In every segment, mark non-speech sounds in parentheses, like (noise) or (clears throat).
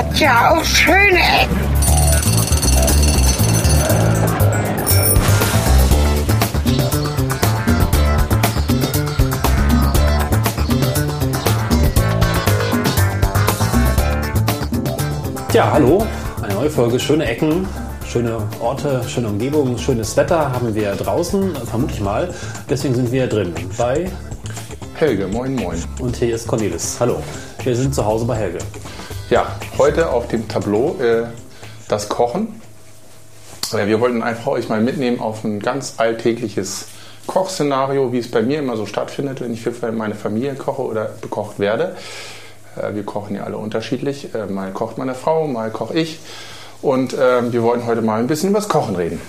hat ja auch schöne Ecken. Ja, hallo, eine neue Folge, schöne Ecken, schöne Orte, schöne Umgebung, schönes Wetter haben wir draußen, vermute ich mal. Deswegen sind wir drin bei Helge. Moin, moin. Und hier ist Cornelis. Hallo. Wir sind zu Hause bei Helge. Ja, heute auf dem Tableau äh, das Kochen. Ja, wir wollten einfach euch mal mitnehmen auf ein ganz alltägliches Kochszenario, wie es bei mir immer so stattfindet, wenn ich für meine Familie koche oder bekocht werde. Äh, wir kochen ja alle unterschiedlich. Äh, mal kocht meine Frau, mal koche ich. Und äh, wir wollen heute mal ein bisschen über das Kochen reden.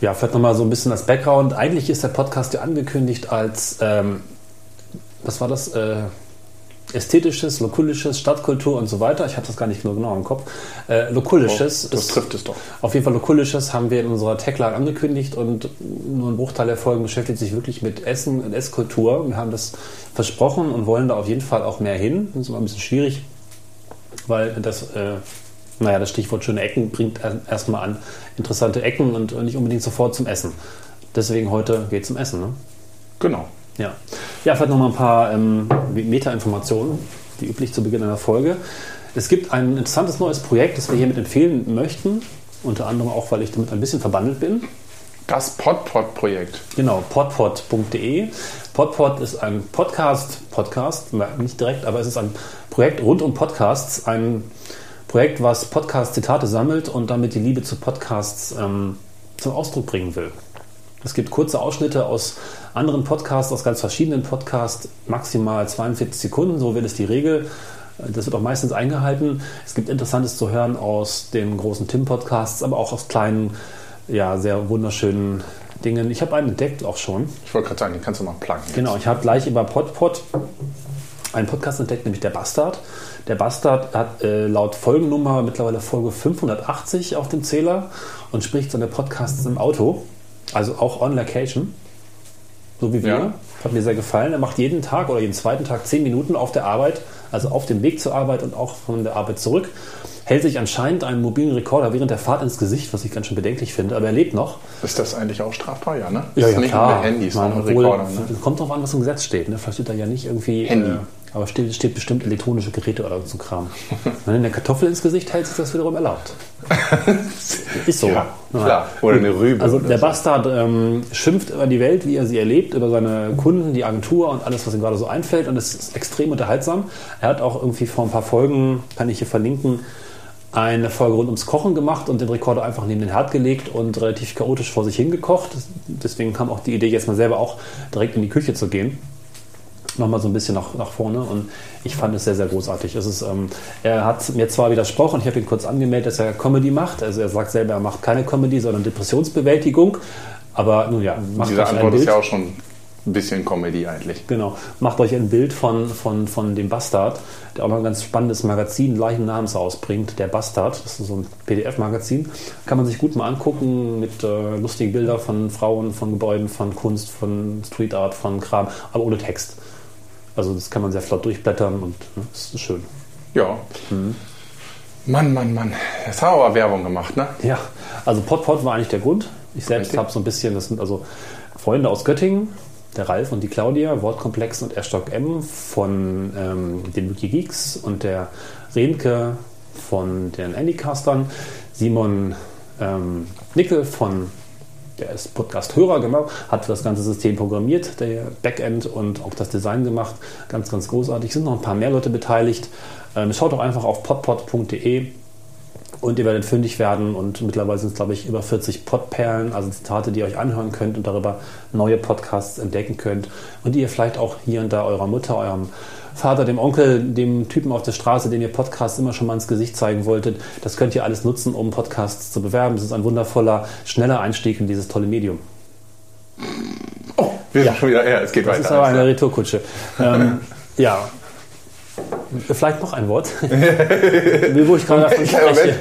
Ja, vielleicht nochmal so ein bisschen das Background. Eigentlich ist der Podcast ja angekündigt als, ähm, was war das? Äh, ästhetisches, lokulisches, Stadtkultur und so weiter. Ich habe das gar nicht genau im Kopf. Äh, lokulisches. Oh, das ist, trifft es doch. Auf jeden Fall lokulisches haben wir in unserer Tagline angekündigt und nur ein Bruchteil der Folgen beschäftigt sich wirklich mit Essen und Esskultur. Wir haben das versprochen und wollen da auf jeden Fall auch mehr hin. Das ist immer ein bisschen schwierig, weil das, äh, naja, das Stichwort schöne Ecken bringt erstmal an interessante Ecken und nicht unbedingt sofort zum Essen. Deswegen heute geht es zum Essen. Ne? Genau. Ja, ja vielleicht noch mal ein paar ähm, Meta-Informationen, wie üblich zu Beginn einer Folge. Es gibt ein interessantes neues Projekt, das wir hiermit empfehlen möchten. Unter anderem auch, weil ich damit ein bisschen verbandelt bin. Das Podpod-Projekt. Genau, podpod.de. Podpod ist ein Podcast, Podcast, nicht direkt, aber es ist ein Projekt rund um Podcasts. Ein Projekt, was Podcast-Zitate sammelt und damit die Liebe zu Podcasts ähm, zum Ausdruck bringen will. Es gibt kurze Ausschnitte aus anderen Podcasts, aus ganz verschiedenen Podcasts, maximal 42 Sekunden, so wird es die Regel. Das wird auch meistens eingehalten. Es gibt Interessantes zu hören aus den großen Tim-Podcasts, aber auch aus kleinen, ja, sehr wunderschönen Dingen. Ich habe einen entdeckt auch schon. Ich wollte gerade sagen, den kannst du mal pluggen. Genau, ich habe gleich über PodPod einen Podcast entdeckt, nämlich der Bastard. Der Bastard hat äh, laut Folgennummer mittlerweile Folge 580 auf dem Zähler und spricht seine Podcasts im Auto. Also auch on location, so wie wir. Ja. Hat mir sehr gefallen. Er macht jeden Tag oder jeden zweiten Tag zehn Minuten auf der Arbeit, also auf dem Weg zur Arbeit und auch von der Arbeit zurück. Hält sich anscheinend einen mobilen Rekorder während der Fahrt ins Gesicht, was ich ganz schön bedenklich finde, aber er lebt noch. Ist das eigentlich auch strafbar, ja, ne? Ja, ja, nicht klar. Handys, Man, obwohl, Rekorder, ne? Kommt drauf an, was im Gesetz steht. Ne? Vielleicht steht da ja nicht irgendwie. Handy. Äh, aber steht, steht bestimmt elektronische Geräte oder so Kram. (laughs) Wenn eine Kartoffel ins Gesicht hält, ist das wiederum erlaubt. ist so. Ja, klar. Oder eine Rübe. Also der Bastard ähm, schimpft über die Welt, wie er sie erlebt, über seine Kunden, die Agentur und alles, was ihm gerade so einfällt. Und es ist extrem unterhaltsam. Er hat auch irgendwie vor ein paar Folgen, kann ich hier verlinken, eine Folge rund ums Kochen gemacht und den Rekorder einfach neben den Herd gelegt und relativ chaotisch vor sich hingekocht. Deswegen kam auch die Idee, jetzt mal selber auch direkt in die Küche zu gehen nochmal so ein bisschen nach, nach vorne und ich fand es sehr, sehr großartig. Es ist, ähm, er hat mir zwar widersprochen, ich habe ihn kurz angemeldet, dass er Comedy macht. Also er sagt selber, er macht keine Comedy, sondern Depressionsbewältigung. Aber nun ja, macht Diese Antwort ist ja auch schon ein bisschen Comedy eigentlich. Genau. Macht euch ein Bild von, von, von dem Bastard, der auch noch ein ganz spannendes Magazin gleichen Namens ausbringt, der Bastard. Das ist so ein PDF-Magazin. Kann man sich gut mal angucken mit äh, lustigen Bildern von Frauen, von Gebäuden, von Kunst, von Street Art, von Kram, aber ohne Text. Also das kann man sehr flott durchblättern und ne, das ist schön. Ja. Mhm. Mann, Mann, Mann. Jetzt haben wir aber Werbung gemacht, ne? Ja, also Potpot war eigentlich der Grund. Ich selbst habe so ein bisschen, das sind also Freunde aus Göttingen, der Ralf und die Claudia, Wortkomplex und Erstock M von ähm, den Wikigeeks und der Renke von den Anycastern, Simon ähm, Nickel von der ist Podcast-Hörer, genau, hat das ganze System programmiert, der Backend und auch das Design gemacht. Ganz, ganz großartig. Sind noch ein paar mehr Leute beteiligt. Ähm, schaut doch einfach auf podpod.de und ihr werdet fündig werden. Und mittlerweile sind es, glaube ich, über 40 Podperlen, also Zitate, die ihr euch anhören könnt und darüber neue Podcasts entdecken könnt. Und die ihr vielleicht auch hier und da eurer Mutter, eurem Vater, dem Onkel, dem Typen auf der Straße, dem ihr Podcasts immer schon mal ins Gesicht zeigen wolltet. Das könnt ihr alles nutzen, um Podcasts zu bewerben. Es ist ein wundervoller, schneller Einstieg in dieses tolle Medium. Oh, wir ja. sind schon wieder, ja, es geht das weiter. Das ist aber eine Retourkutsche. ähm, (laughs) ja. Vielleicht noch ein Wort. (laughs) wo ich gerade davon (laughs) spreche,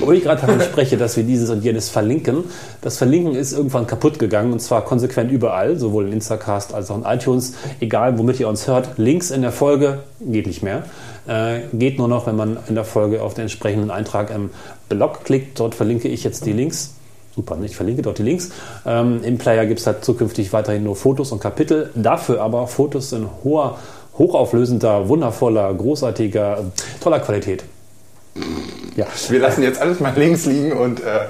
wo ich gerade davon spreche, dass wir dieses und jenes verlinken. Das Verlinken ist irgendwann kaputt gegangen und zwar konsequent überall, sowohl in Instacast als auch in iTunes. Egal, womit ihr uns hört. Links in der Folge geht nicht mehr. Äh, geht nur noch, wenn man in der Folge auf den entsprechenden Eintrag im Blog klickt. Dort verlinke ich jetzt die Links. Super, ich verlinke dort die Links. Ähm, Im Player gibt es halt zukünftig weiterhin nur Fotos und Kapitel. Dafür aber Fotos in hoher hochauflösender, wundervoller, großartiger, toller Qualität. Ja. Wir lassen jetzt alles mal links liegen und äh,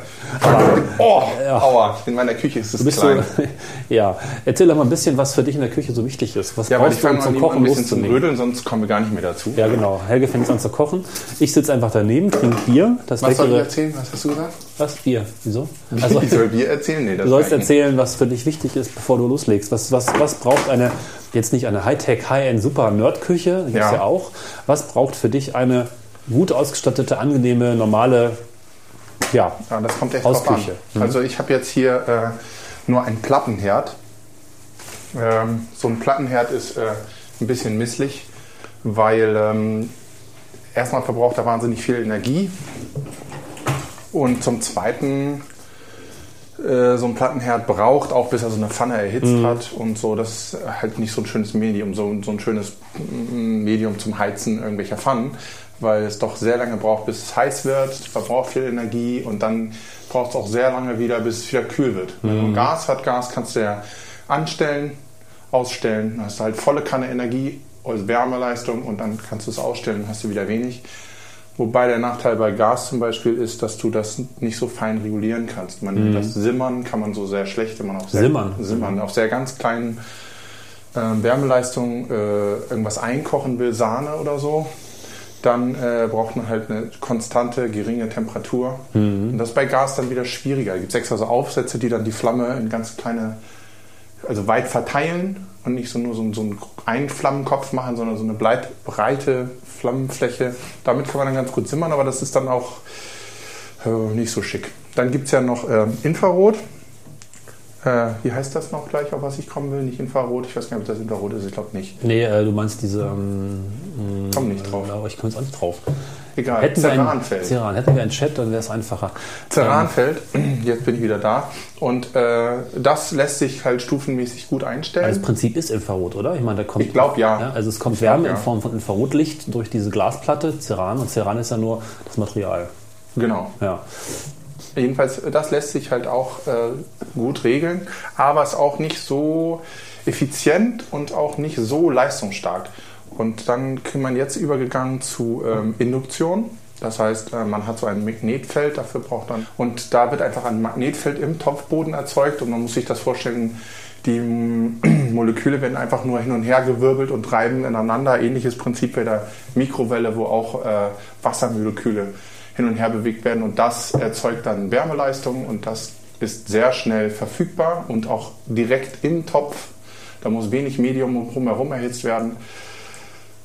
oh, ja. aua, in meiner Küche ist es klein. So, (laughs) ja, erzähl doch mal ein bisschen, was für dich in der Küche so wichtig ist. Was ja, weil ich fange zum Kochen ein bisschen zum Rödeln, sonst kommen wir gar nicht mehr dazu. Ja, genau. Helge fängt an zu kochen. Ich sitze einfach daneben, trinke Bier. Das was soll ich erzählen? Was hast du gesagt? Was? Bier. Wieso? (laughs) Also, ich soll Bier erzählen? Nee, das du sollst erzählen, was für dich wichtig ist, bevor du loslegst. Was, was, was braucht eine, jetzt nicht eine Hightech, High-End, super Nerd-Küche, gibt ja. ja auch. Was braucht für dich eine gut ausgestattete, angenehme, normale ja, ja das kommt echt drauf an. Mhm. Also ich habe jetzt hier äh, nur einen Plattenherd. Ähm, so ein Plattenherd ist äh, ein bisschen misslich, weil ähm, erstmal verbraucht er wahnsinnig viel Energie und zum Zweiten äh, so ein Plattenherd braucht, auch bis er so eine Pfanne erhitzt mhm. hat und so. Das ist halt nicht so ein schönes Medium, so, so ein schönes mm, Medium zum Heizen irgendwelcher Pfannen weil es doch sehr lange braucht, bis es heiß wird, verbraucht viel Energie und dann braucht es auch sehr lange wieder, bis es wieder kühl wird. Mhm. Wenn du Gas hat, Gas kannst du ja anstellen, ausstellen, dann hast du halt volle Kanne Energie, also Wärmeleistung und dann kannst du es ausstellen, hast du wieder wenig. Wobei der Nachteil bei Gas zum Beispiel ist, dass du das nicht so fein regulieren kannst. Man, mhm. Das Simmern kann man so sehr schlecht, wenn man auf sehr, Simmern. Simmern, auf sehr ganz kleinen äh, Wärmeleistungen äh, irgendwas einkochen will, Sahne oder so, dann äh, braucht man halt eine konstante, geringe Temperatur. Mhm. Und das ist bei Gas dann wieder schwieriger. Es gibt extra so Aufsätze, die dann die Flamme in ganz kleine, also weit verteilen und nicht so nur so, so einen Flammenkopf machen, sondern so eine breite Flammenfläche. Damit kann man dann ganz gut simmern, aber das ist dann auch äh, nicht so schick. Dann gibt es ja noch äh, Infrarot. Äh, wie heißt das noch gleich, auf was ich kommen will? Nicht Infrarot. Ich weiß gar nicht, ob das Infrarot ist. Ich glaube nicht. Nee, äh, du meinst diese. Ähm, komm nicht drauf. Aber ich komme jetzt auch nicht drauf. Egal. Hätten Ceranfeld. Wir ein, hätten wir einen Chat, dann wäre es einfacher. Ceranfeld, ähm. (clears throat) jetzt bin ich wieder da. Und äh, das lässt sich halt stufenmäßig gut einstellen. Also das Prinzip ist Infrarot, oder? Ich meine, da kommt. Ich glaube ja. ja. Also es kommt ich Wärme glaub, ja. in Form von Infrarotlicht durch diese Glasplatte, Ceran. Und Ceran ist ja nur das Material. Genau. Ja. Jedenfalls, das lässt sich halt auch äh, gut regeln, aber ist auch nicht so effizient und auch nicht so leistungsstark. Und dann ist man jetzt übergegangen zu ähm, Induktion. Das heißt, äh, man hat so ein Magnetfeld, dafür braucht man. Und da wird einfach ein Magnetfeld im Topfboden erzeugt und man muss sich das vorstellen, die (clears throat) Moleküle werden einfach nur hin und her gewirbelt und treiben ineinander. Ähnliches Prinzip bei der Mikrowelle, wo auch äh, Wassermoleküle hin und her bewegt werden und das erzeugt dann Wärmeleistung und das ist sehr schnell verfügbar und auch direkt im Topf. Da muss wenig Medium drumherum erhitzt werden.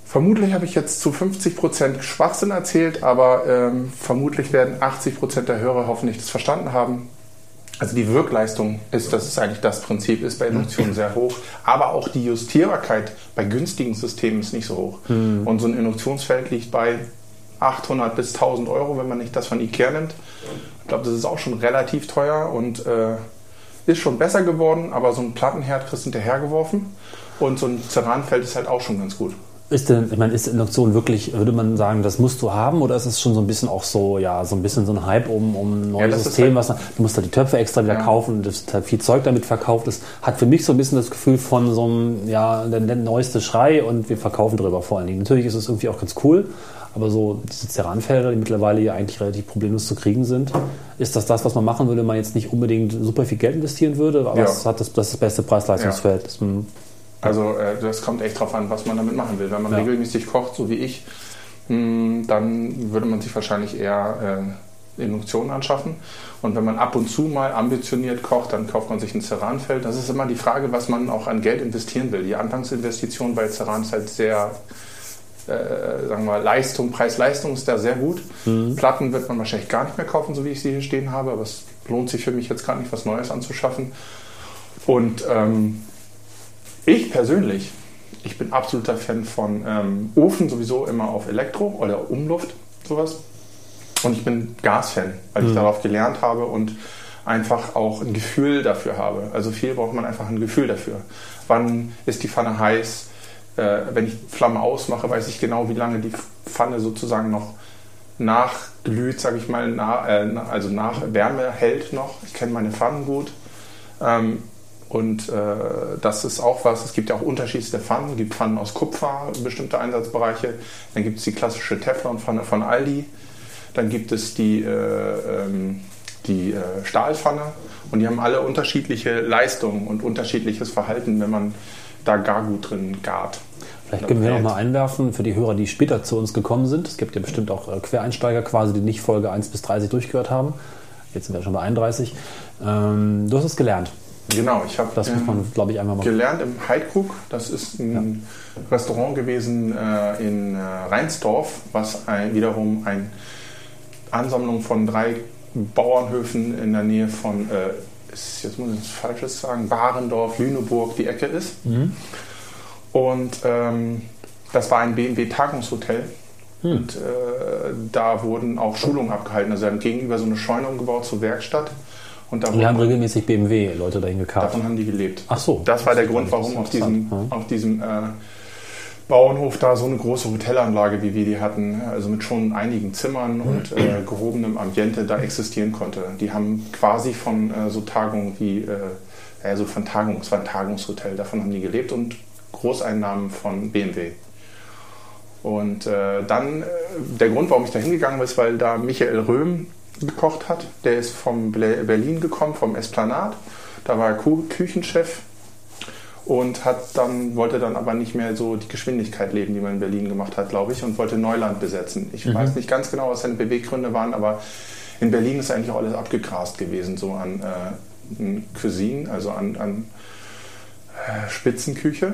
Vermutlich habe ich jetzt zu 50% Schwachsinn erzählt, aber ähm, vermutlich werden 80% der Hörer hoffentlich das verstanden haben. Also die Wirkleistung ist, das ist eigentlich das Prinzip, ist bei Induktion sehr hoch. Aber auch die Justierbarkeit bei günstigen Systemen ist nicht so hoch. Mhm. Und so ein Induktionsfeld liegt bei 800 bis 1000 Euro, wenn man nicht das von Ikea nimmt. Ich glaube, das ist auch schon relativ teuer und äh, ist schon besser geworden, aber so ein Plattenherd kriegst du hinterhergeworfen und so ein Ceranfeld ist halt auch schon ganz gut. Ist denn, ich meine, ist Induktion wirklich, würde man sagen, das musst du haben oder ist es schon so ein bisschen auch so, ja, so ein bisschen so ein Hype um, um ein neues ja, System, halt, was du musst da die Töpfe extra wieder ja. kaufen und es halt viel Zeug damit verkauft ist, hat für mich so ein bisschen das Gefühl von so einem, ja, der, der neueste Schrei und wir verkaufen drüber vor allen Dingen. Natürlich ist es irgendwie auch ganz cool, aber so diese Ceranfelder, die mittlerweile ja eigentlich relativ problemlos zu kriegen sind, ist das das, was man machen würde, wenn man jetzt nicht unbedingt super viel Geld investieren würde? Aber ja. es hat das, das, das beste Preis-Leistungsfeld. Ja. Also äh, das kommt echt drauf an, was man damit machen will. Wenn man ja. regelmäßig kocht, so wie ich, hm, dann würde man sich wahrscheinlich eher äh, Induktion anschaffen. Und wenn man ab und zu mal ambitioniert kocht, dann kauft man sich ein Ceranfeld. Das ist immer die Frage, was man auch an Geld investieren will. Die Anfangsinvestition bei Ceran ist halt sehr äh, sagen wir Leistung, Preis-Leistung ist da sehr gut. Mhm. Platten wird man wahrscheinlich gar nicht mehr kaufen, so wie ich sie hier stehen habe, aber es lohnt sich für mich jetzt gar nicht, was Neues anzuschaffen. Und ähm, ich persönlich ich bin absoluter Fan von ähm, Ofen, sowieso immer auf Elektro oder Umluft, sowas. Und ich bin Gasfan, weil ich darauf gelernt habe und einfach auch ein Gefühl dafür habe. Also viel braucht man einfach ein Gefühl dafür. Wann ist die Pfanne heiß? Äh, wenn ich Flamme ausmache, weiß ich genau, wie lange die Pfanne sozusagen noch nachglüht, sage ich mal, na, äh, also nach Wärme hält noch. Ich kenne meine Pfannen gut. Ähm, und äh, das ist auch was, es gibt ja auch unterschiedliche Pfannen. Es gibt Pfannen aus Kupfer, bestimmte Einsatzbereiche. Dann gibt es die klassische Teflonpfanne von Aldi. Dann gibt es die, äh, ähm, die äh, Stahlpfanne. Und die haben alle unterschiedliche Leistungen und unterschiedliches Verhalten, wenn man da gar gut drin gart. Vielleicht können wir noch mal einwerfen für die Hörer, die später zu uns gekommen sind. Es gibt ja bestimmt auch äh, Quereinsteiger quasi, die nicht Folge 1 bis 30 durchgehört haben. Jetzt sind wir schon bei 31. Ähm, du hast es gelernt. Genau, ich habe Das muss man, glaube ich, einmal mal. gelernt im Heidkrug. Das ist ein Restaurant gewesen äh, in äh, Rheinsdorf, was ein, wiederum eine Ansammlung von drei Bauernhöfen in der Nähe von, äh, ist, jetzt muss ich was Falsches sagen, Barendorf, Lüneburg, die Ecke ist. Und ähm, das war ein BMW-Tagungshotel. Und äh, da wurden auch Schulungen abgehalten. Also wir haben gegenüber so eine Scheune umgebaut zur Werkstatt. Und Wir haben regelmäßig BMW-Leute dahin gekarrt. Davon haben die gelebt. Ach so. Das war der Das Grund, warum auf diesem, interessant, auf diesem äh, Bauernhof da so eine große Hotelanlage, wie wir die hatten, also mit schon einigen Zimmern und äh, gehobenem Ambiente da existieren konnte. Die haben quasi von äh, so Tagungen wie, äh, also von Tagungen, es war ein Tagungshotel, davon haben die gelebt und Großeinnahmen von BMW. Und äh, dann, äh, der Grund, warum ich da hingegangen bin, ist, weil da Michael Röhm gekocht hat. Der ist vom Berlin gekommen, vom Esplanat. Da war er Küchenchef und hat dann, wollte dann aber nicht mehr so die Geschwindigkeit leben, die man in Berlin gemacht hat, glaube ich, und wollte Neuland besetzen. Ich weiß nicht ganz genau, was seine Beweggründe waren, aber in Berlin ist eigentlich auch alles abgegrast gewesen, so an äh, Cuisine, also an, an äh, Spitzenküche.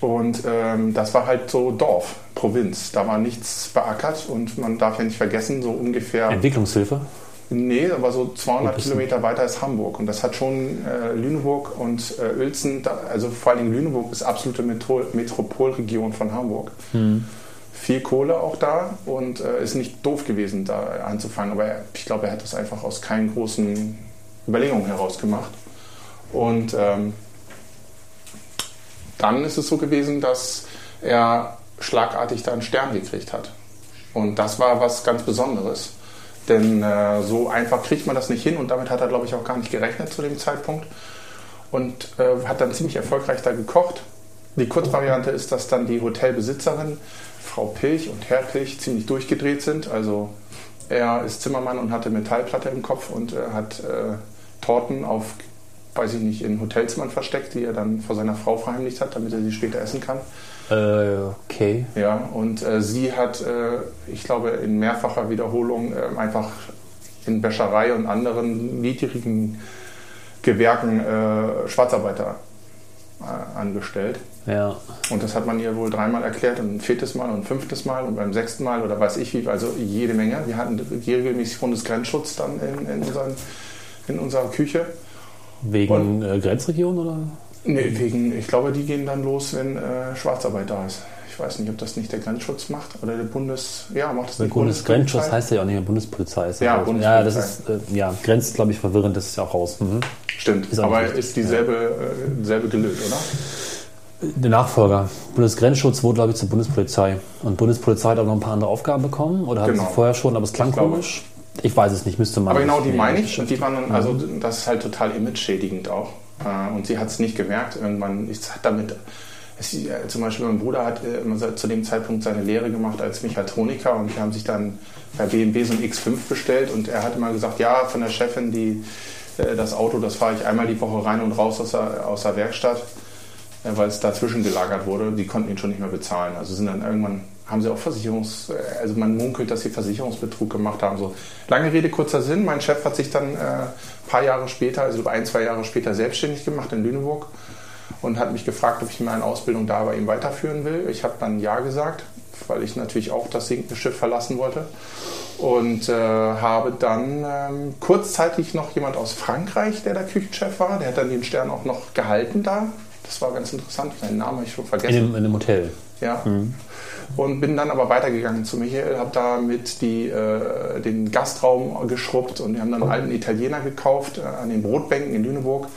Und ähm, das war halt so Dorf, Provinz. Da war nichts beackert und man darf ja nicht vergessen, so ungefähr. Entwicklungshilfe. Nee, aber so 200 Ein bisschen. Kilometer weiter ist Hamburg. Und das hat schon äh, Lüneburg und äh, Uelzen, da, also vor allem Lüneburg ist absolute Metro Metropolregion von Hamburg. Viel Kohle auch da und äh, ist nicht doof gewesen, da anzufangen. Aber er, ich glaube, er hat das einfach aus keinen großen Überlegungen heraus gemacht. Und ähm, dann ist es so gewesen, dass er schlagartig da einen Stern gekriegt hat. Und das war was ganz Besonderes. Denn äh, so einfach kriegt man das nicht hin und damit hat er, glaube ich, auch gar nicht gerechnet zu dem Zeitpunkt. Und äh, hat dann ziemlich erfolgreich da gekocht. Die Kurzvariante ist, dass dann die Hotelbesitzerin, Frau Pilch und Herr Pilch, ziemlich durchgedreht sind. Also er ist Zimmermann und hatte Metallplatte im Kopf und äh, hat äh, Torten auf, weiß ich nicht, in Hotelzimmern versteckt, die er dann vor seiner Frau verheimlicht hat, damit er sie später essen kann. Äh, okay. Ja, und äh, sie hat, äh, ich glaube, in mehrfacher Wiederholung äh, einfach in Wäscherei und anderen niedrigen Gewerken äh, Schwarzarbeiter äh, angestellt. Ja. Und das hat man ihr wohl dreimal erklärt und ein viertes Mal und ein fünftes Mal und beim sechsten Mal oder weiß ich wie, also jede Menge. Wir hatten regelmäßig Bundesgrenzschutz dann in, in, unseren, in unserer Küche. Wegen äh, Grenzregion oder? Nee, wegen, ich glaube, die gehen dann los, wenn äh, Schwarzarbeit da ist. Ich weiß nicht, ob das nicht der Grenzschutz macht oder der Bundes... Ja, macht das Der Bundesgrenzschutz heißt ja auch nicht mehr Bundespolizei. Ist Ja. Bundespolizei. Ja, das ist, äh, ja, Grenz, glaube ich, verwirrend, das ist ja auch raus. Mhm. Stimmt, Ist aber richtig. ist dieselbe, äh, selbe gelöst, oder? Der Nachfolger. Bundesgrenzschutz wurde, glaube ich, zur Bundespolizei. Und Bundespolizei hat auch noch ein paar andere Aufgaben bekommen. Oder Genau. sie vorher schon, aber es klang komisch. Ich weiß es nicht, müsste man. Aber genau die meine ich. Und die waren dann, also das ist halt total image-schädigend auch. Äh, Und sie hat es nicht gemerkt. Irgendwann ist hat damit. Es, äh, zum Beispiel mein Bruder hat äh, zu dem Zeitpunkt seine Lehre gemacht als Mechatroniker und die haben sich dann bei BMW so ein X5 bestellt und er hat immer gesagt, ja, von der Chefin, die äh, das Auto, das fahre ich einmal die Woche rein und raus aus der, aus der Werkstatt, äh, weil es dazwischen gelagert wurde. Die konnten ihn schon nicht mehr bezahlen. Also sind dann irgendwann haben sie auch Versicherungs, also man munkelt, dass sie Versicherungsbetrug gemacht haben. So lange Rede kurzer Sinn. Mein Chef hat sich dann äh, ein paar Jahre später, also ein zwei Jahre später selbstständig gemacht in Lüneburg und hat mich gefragt, ob ich meine Ausbildung da bei ihm weiterführen will. Ich habe dann ja gesagt, weil ich natürlich auch das sinkende Schiff verlassen wollte und äh, habe dann ähm, kurzzeitig noch jemand aus Frankreich, der der Küchenchef war, der hat dann den Stern auch noch gehalten da Das war ganz interessant. Seinen Namen habe ich schon In vergessen. dem, in dem Hotel. Ja. Und bin dann aber weitergegangen zu Michael, habe da mit die, äh, den Gastraum geschrubbt und wir haben dann einen alten Italiener gekauft äh, an den Brotbänken in Lüneburg.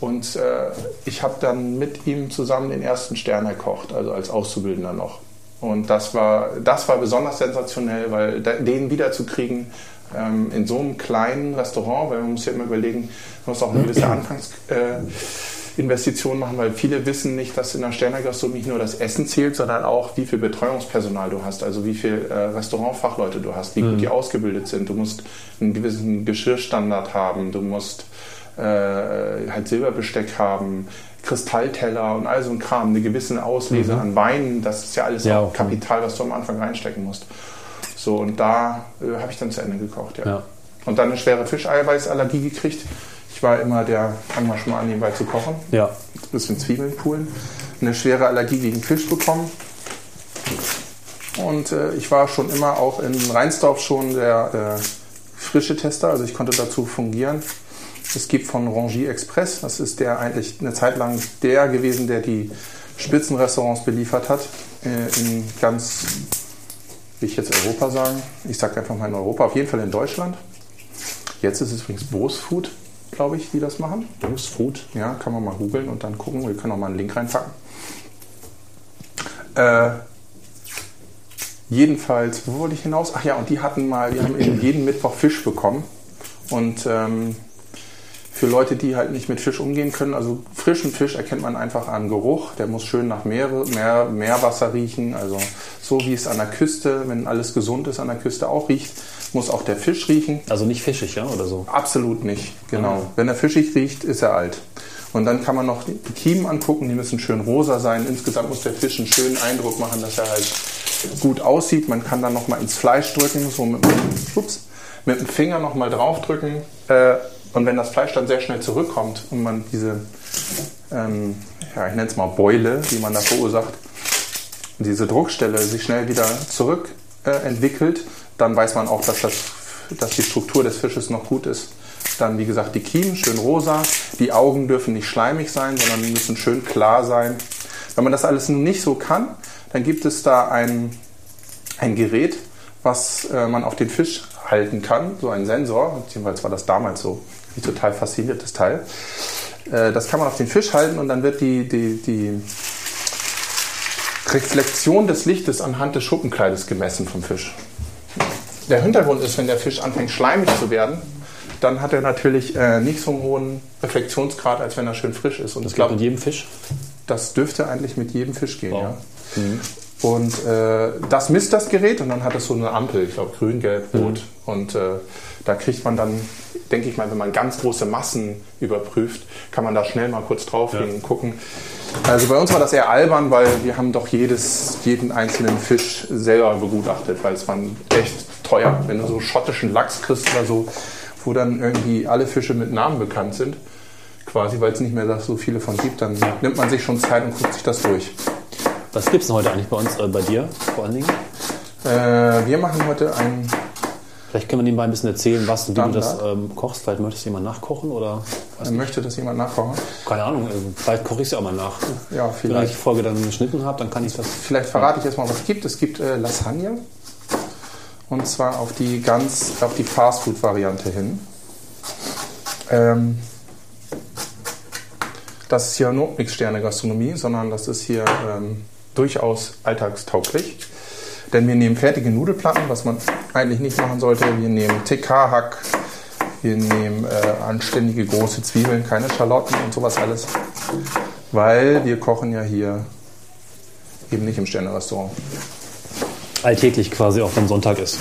Und äh, ich habe dann mit ihm zusammen den ersten Stern erkocht, also als Auszubildender noch. Und das war, das war besonders sensationell, weil da, den wiederzukriegen ähm, in so einem kleinen Restaurant, weil man muss ja immer überlegen, man muss auch eine gewisse (clears throat) Anfangs... Äh, Investitionen machen, weil viele wissen nicht, dass in der Sternegastronomie nicht nur das Essen zählt, sondern auch, wie viel Betreuungspersonal du hast, also wie viel äh, Restaurantfachleute du hast, wie gut die ausgebildet sind. Du musst einen gewissen Geschirrstandard haben, du musst äh, halt Silberbesteck haben, Kristallteller und all so ein Kram, eine gewisse Auslese an Weinen, das ist ja alles Ja, auch. Kapital, was du am Anfang reinstecken musst. So, und da äh, habe ich dann zu Ende gekocht, ja. Ja. Und dann eine schwere Fischeiweißallergie gekriegt. Ich war immer der, fang mal schon mal an, nebenbei zu kochen Ja. ein bisschen Zwiebeln poolen, eine schwere Allergie gegen Fisch bekommen. Und äh, ich war schon immer auch in Rheinsdorf schon der äh, frische Tester, also ich konnte dazu fungieren. Es gibt von Rangy Express, das ist der eigentlich eine Zeit lang der gewesen, der die Spitzenrestaurants beliefert hat äh, in ganz, will ich jetzt Europa sagen, ich sage einfach mal in Europa, auf jeden Fall in Deutschland. Jetzt ist es übrigens Bose Food, glaube ich, die das machen. Bose Food. Ja, kann man mal googeln und dann gucken. Wir können auch mal einen Link reinpacken. Äh, jedenfalls, wo wollte ich hinaus? Ach ja, und die hatten mal, die haben eben (clears throat) jeden Mittwoch Fisch bekommen. Und ähm, für Leute, die halt nicht mit Fisch umgehen können, also frischen Fisch erkennt man einfach am Geruch. Der muss schön nach Meer, Meer, Meerwasser riechen. Also so wie es an der Küste, wenn alles gesund ist, an der Küste auch riecht, muss auch der Fisch riechen. Also nicht fischig, ja, oder so. Absolut nicht, genau. Wenn er fischig riecht, ist er alt. Und dann kann man noch die Kiemen angucken, die müssen schön rosa sein. Insgesamt muss der Fisch einen schönen Eindruck machen, dass er halt gut aussieht. Man kann dann noch mal ins Fleisch drücken, so mit, dem- ups, mit dem Finger noch mal draufdrücken. Äh, und wenn das Fleisch dann sehr schnell zurückkommt und man diese, ähm, ja, ich nenne es mal Beule, die man da verursacht, diese Druckstelle sich schnell wieder zurück äh, entwickelt, dann weiß man auch, dass, das, dass die Struktur des Fisches noch gut ist. Dann, wie gesagt, die Kiemen schön rosa. Die Augen dürfen nicht schleimig sein, sondern müssen schön klar sein. Wenn man das alles nicht so kann, dann gibt es da ein, ein Gerät, was äh, man auf den Fisch halten kann, so ein Sensor. Jedenfalls war das damals so. Ein total fasziniertes Teil. Äh, das kann man auf den Fisch halten und dann wird die, die, die Reflexion des Lichtes anhand des Schuppenkleides gemessen vom Fisch. Der Hintergrund ist, wenn der Fisch anfängt schleimig zu werden, dann hat er natürlich äh, nicht so einen hohen Reflexionsgrad, als wenn er schön frisch ist. Und ich Geht glaube, mit jedem Fisch. das dürfte eigentlich mit jedem Fisch gehen. Wow. Ja. Und äh, das misst das Gerät und dann hat es so eine Ampel, ich glaube grün, gelb, rot. Und äh, da kriegt man dann, denke ich mal, wenn man ganz große Massen überprüft, kann man da schnell mal kurz draufgehen Ja. und gucken. Also bei uns war das eher albern, weil wir haben doch jedes, jeden einzelnen Fisch selber begutachtet, weil es war echt teuer. Wenn du so schottischen Lachs kriegst oder so, wo dann irgendwie alle Fische mit Namen bekannt sind, quasi, weil es nicht mehr so viele von gibt, dann nimmt man sich schon Zeit und guckt sich das durch. Was gibt es denn heute eigentlich bei uns, äh, bei dir vor allen Dingen? Äh, wir machen heute ein. Vielleicht können wir nebenbei ein bisschen erzählen, was wie du das ähm, kochst. Vielleicht möchtest du jemand nachkochen oder Äh, möchte das jemand nachkochen? keine Ahnung. äh, Vielleicht koche ich es ja auch mal nach. Ja, Wenn ich die vielleicht. Folge dann geschnitten habe, dann kann ich das. Vielleicht verrate ich jetzt mal, was es gibt. Es gibt äh, Lasagne. Und zwar auf die ganz, auf die Fastfood-Variante hin. Ähm, das ist hier nur nichts Sterne-Gastronomie, sondern das ist hier ähm, durchaus alltagstauglich. Denn wir nehmen fertige Nudelplatten, was man eigentlich nicht machen sollte. Wir nehmen TK-Hack, wir nehmen äh, anständige große Zwiebeln, keine Schalotten und sowas alles. Weil wir kochen ja hier eben nicht im Sterne-Restaurant. Alltäglich quasi auch wenn Sonntag ist.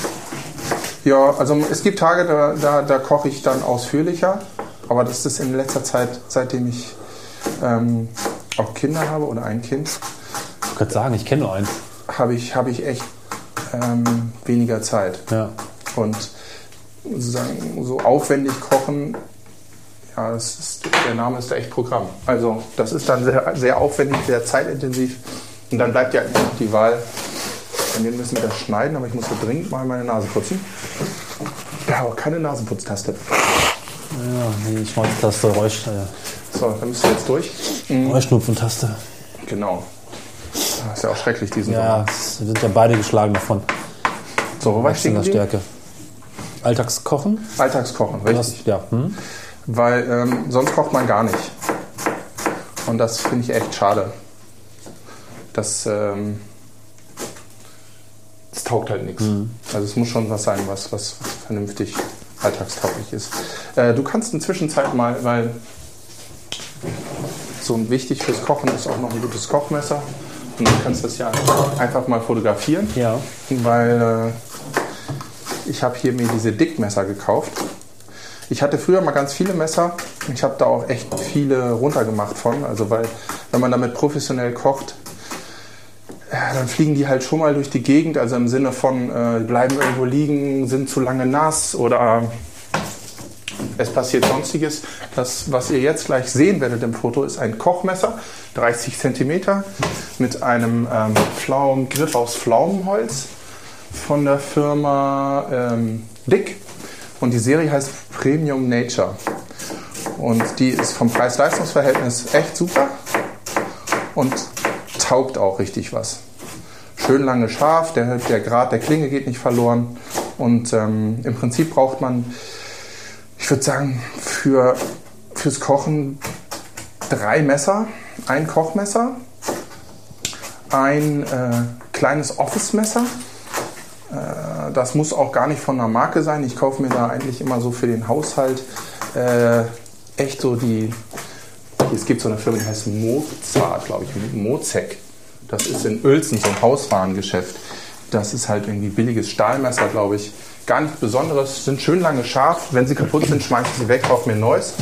Ja, also es gibt Tage, da, da, da koche ich dann ausführlicher. Aber das ist in letzter Zeit, seitdem ich ähm, auch Kinder habe oder ein Kind, Ich könnte sagen, ich kenne nur einen. habe ich, habe ich echt ähm, weniger Zeit. Ja. Und sozusagen so aufwendig kochen, ja, das ist, der Name ist da echt Programm. Also das ist dann sehr, sehr aufwendig, sehr zeitintensiv. Und dann bleibt ja noch die Wahl, und wir müssen das schneiden, aber ich muss dringend mal meine Nase putzen. Ja, aber keine Nasenputztaste. Ja, die Schmalztaste Geräusch. Äh, So, dann bist du jetzt durch. Heuschnupfentaste. Genau. Das ist ja auch schrecklich, diesen Ja, wir sind ja beide geschlagen davon. So, wo war ich Was der? Stärke? Alltagskochen? Alltagskochen, richtig. hast- Ja. Hm? Weil ähm, sonst kocht man gar nicht. Und das finde ich echt schade. Das, ähm, das taugt halt nichts. Also es muss schon was sein, was, was vernünftig alltagstauglich ist. Äh, du kannst inzwischen Zeit mal, weil so wichtig fürs Kochen ist auch noch ein gutes Kochmesser. Und du kannst das ja einfach mal fotografieren. Ja. Weil äh, ich habe hier mir diese Dickmesser gekauft. Ich hatte früher mal ganz viele Messer. Ich habe da auch echt viele runtergemacht von. Also weil, wenn man damit professionell kocht, ja, dann fliegen die halt schon mal durch die Gegend. Also im Sinne von, äh, die bleiben irgendwo liegen, sind zu lange nass oder es passiert sonstiges. Das, was ihr jetzt gleich sehen werdet im Foto, ist ein Kochmesser, 30 cm, mit einem ähm, Pflaum, Griff aus Pflaumenholz von der Firma ähm, Dick. Und die Serie heißt Premium Nature. Und die ist vom Preis-Leistungs-Verhältnis echt super und taugt auch richtig was. Schön lange scharf, der, der Grad der Klinge geht nicht verloren. Und ähm, im Prinzip braucht man ich würde sagen, für, fürs Kochen drei Messer, ein Kochmesser, ein äh, kleines Office-Messer. Äh, das muss auch gar nicht von einer Marke sein. Ich kaufe mir da eigentlich immer so für den Haushalt äh, echt so die. Es gibt so eine Firma, die heißt Mozart, glaube ich, Mozek. Das ist in Uelzen so ein Hauswarengeschäft. Das ist halt irgendwie billiges Stahlmesser, glaube ich. Gar nichts Besonderes, sind schön lange scharf. Wenn sie kaputt sind, schmeiße ich sie weg, kaufe mir ein neues.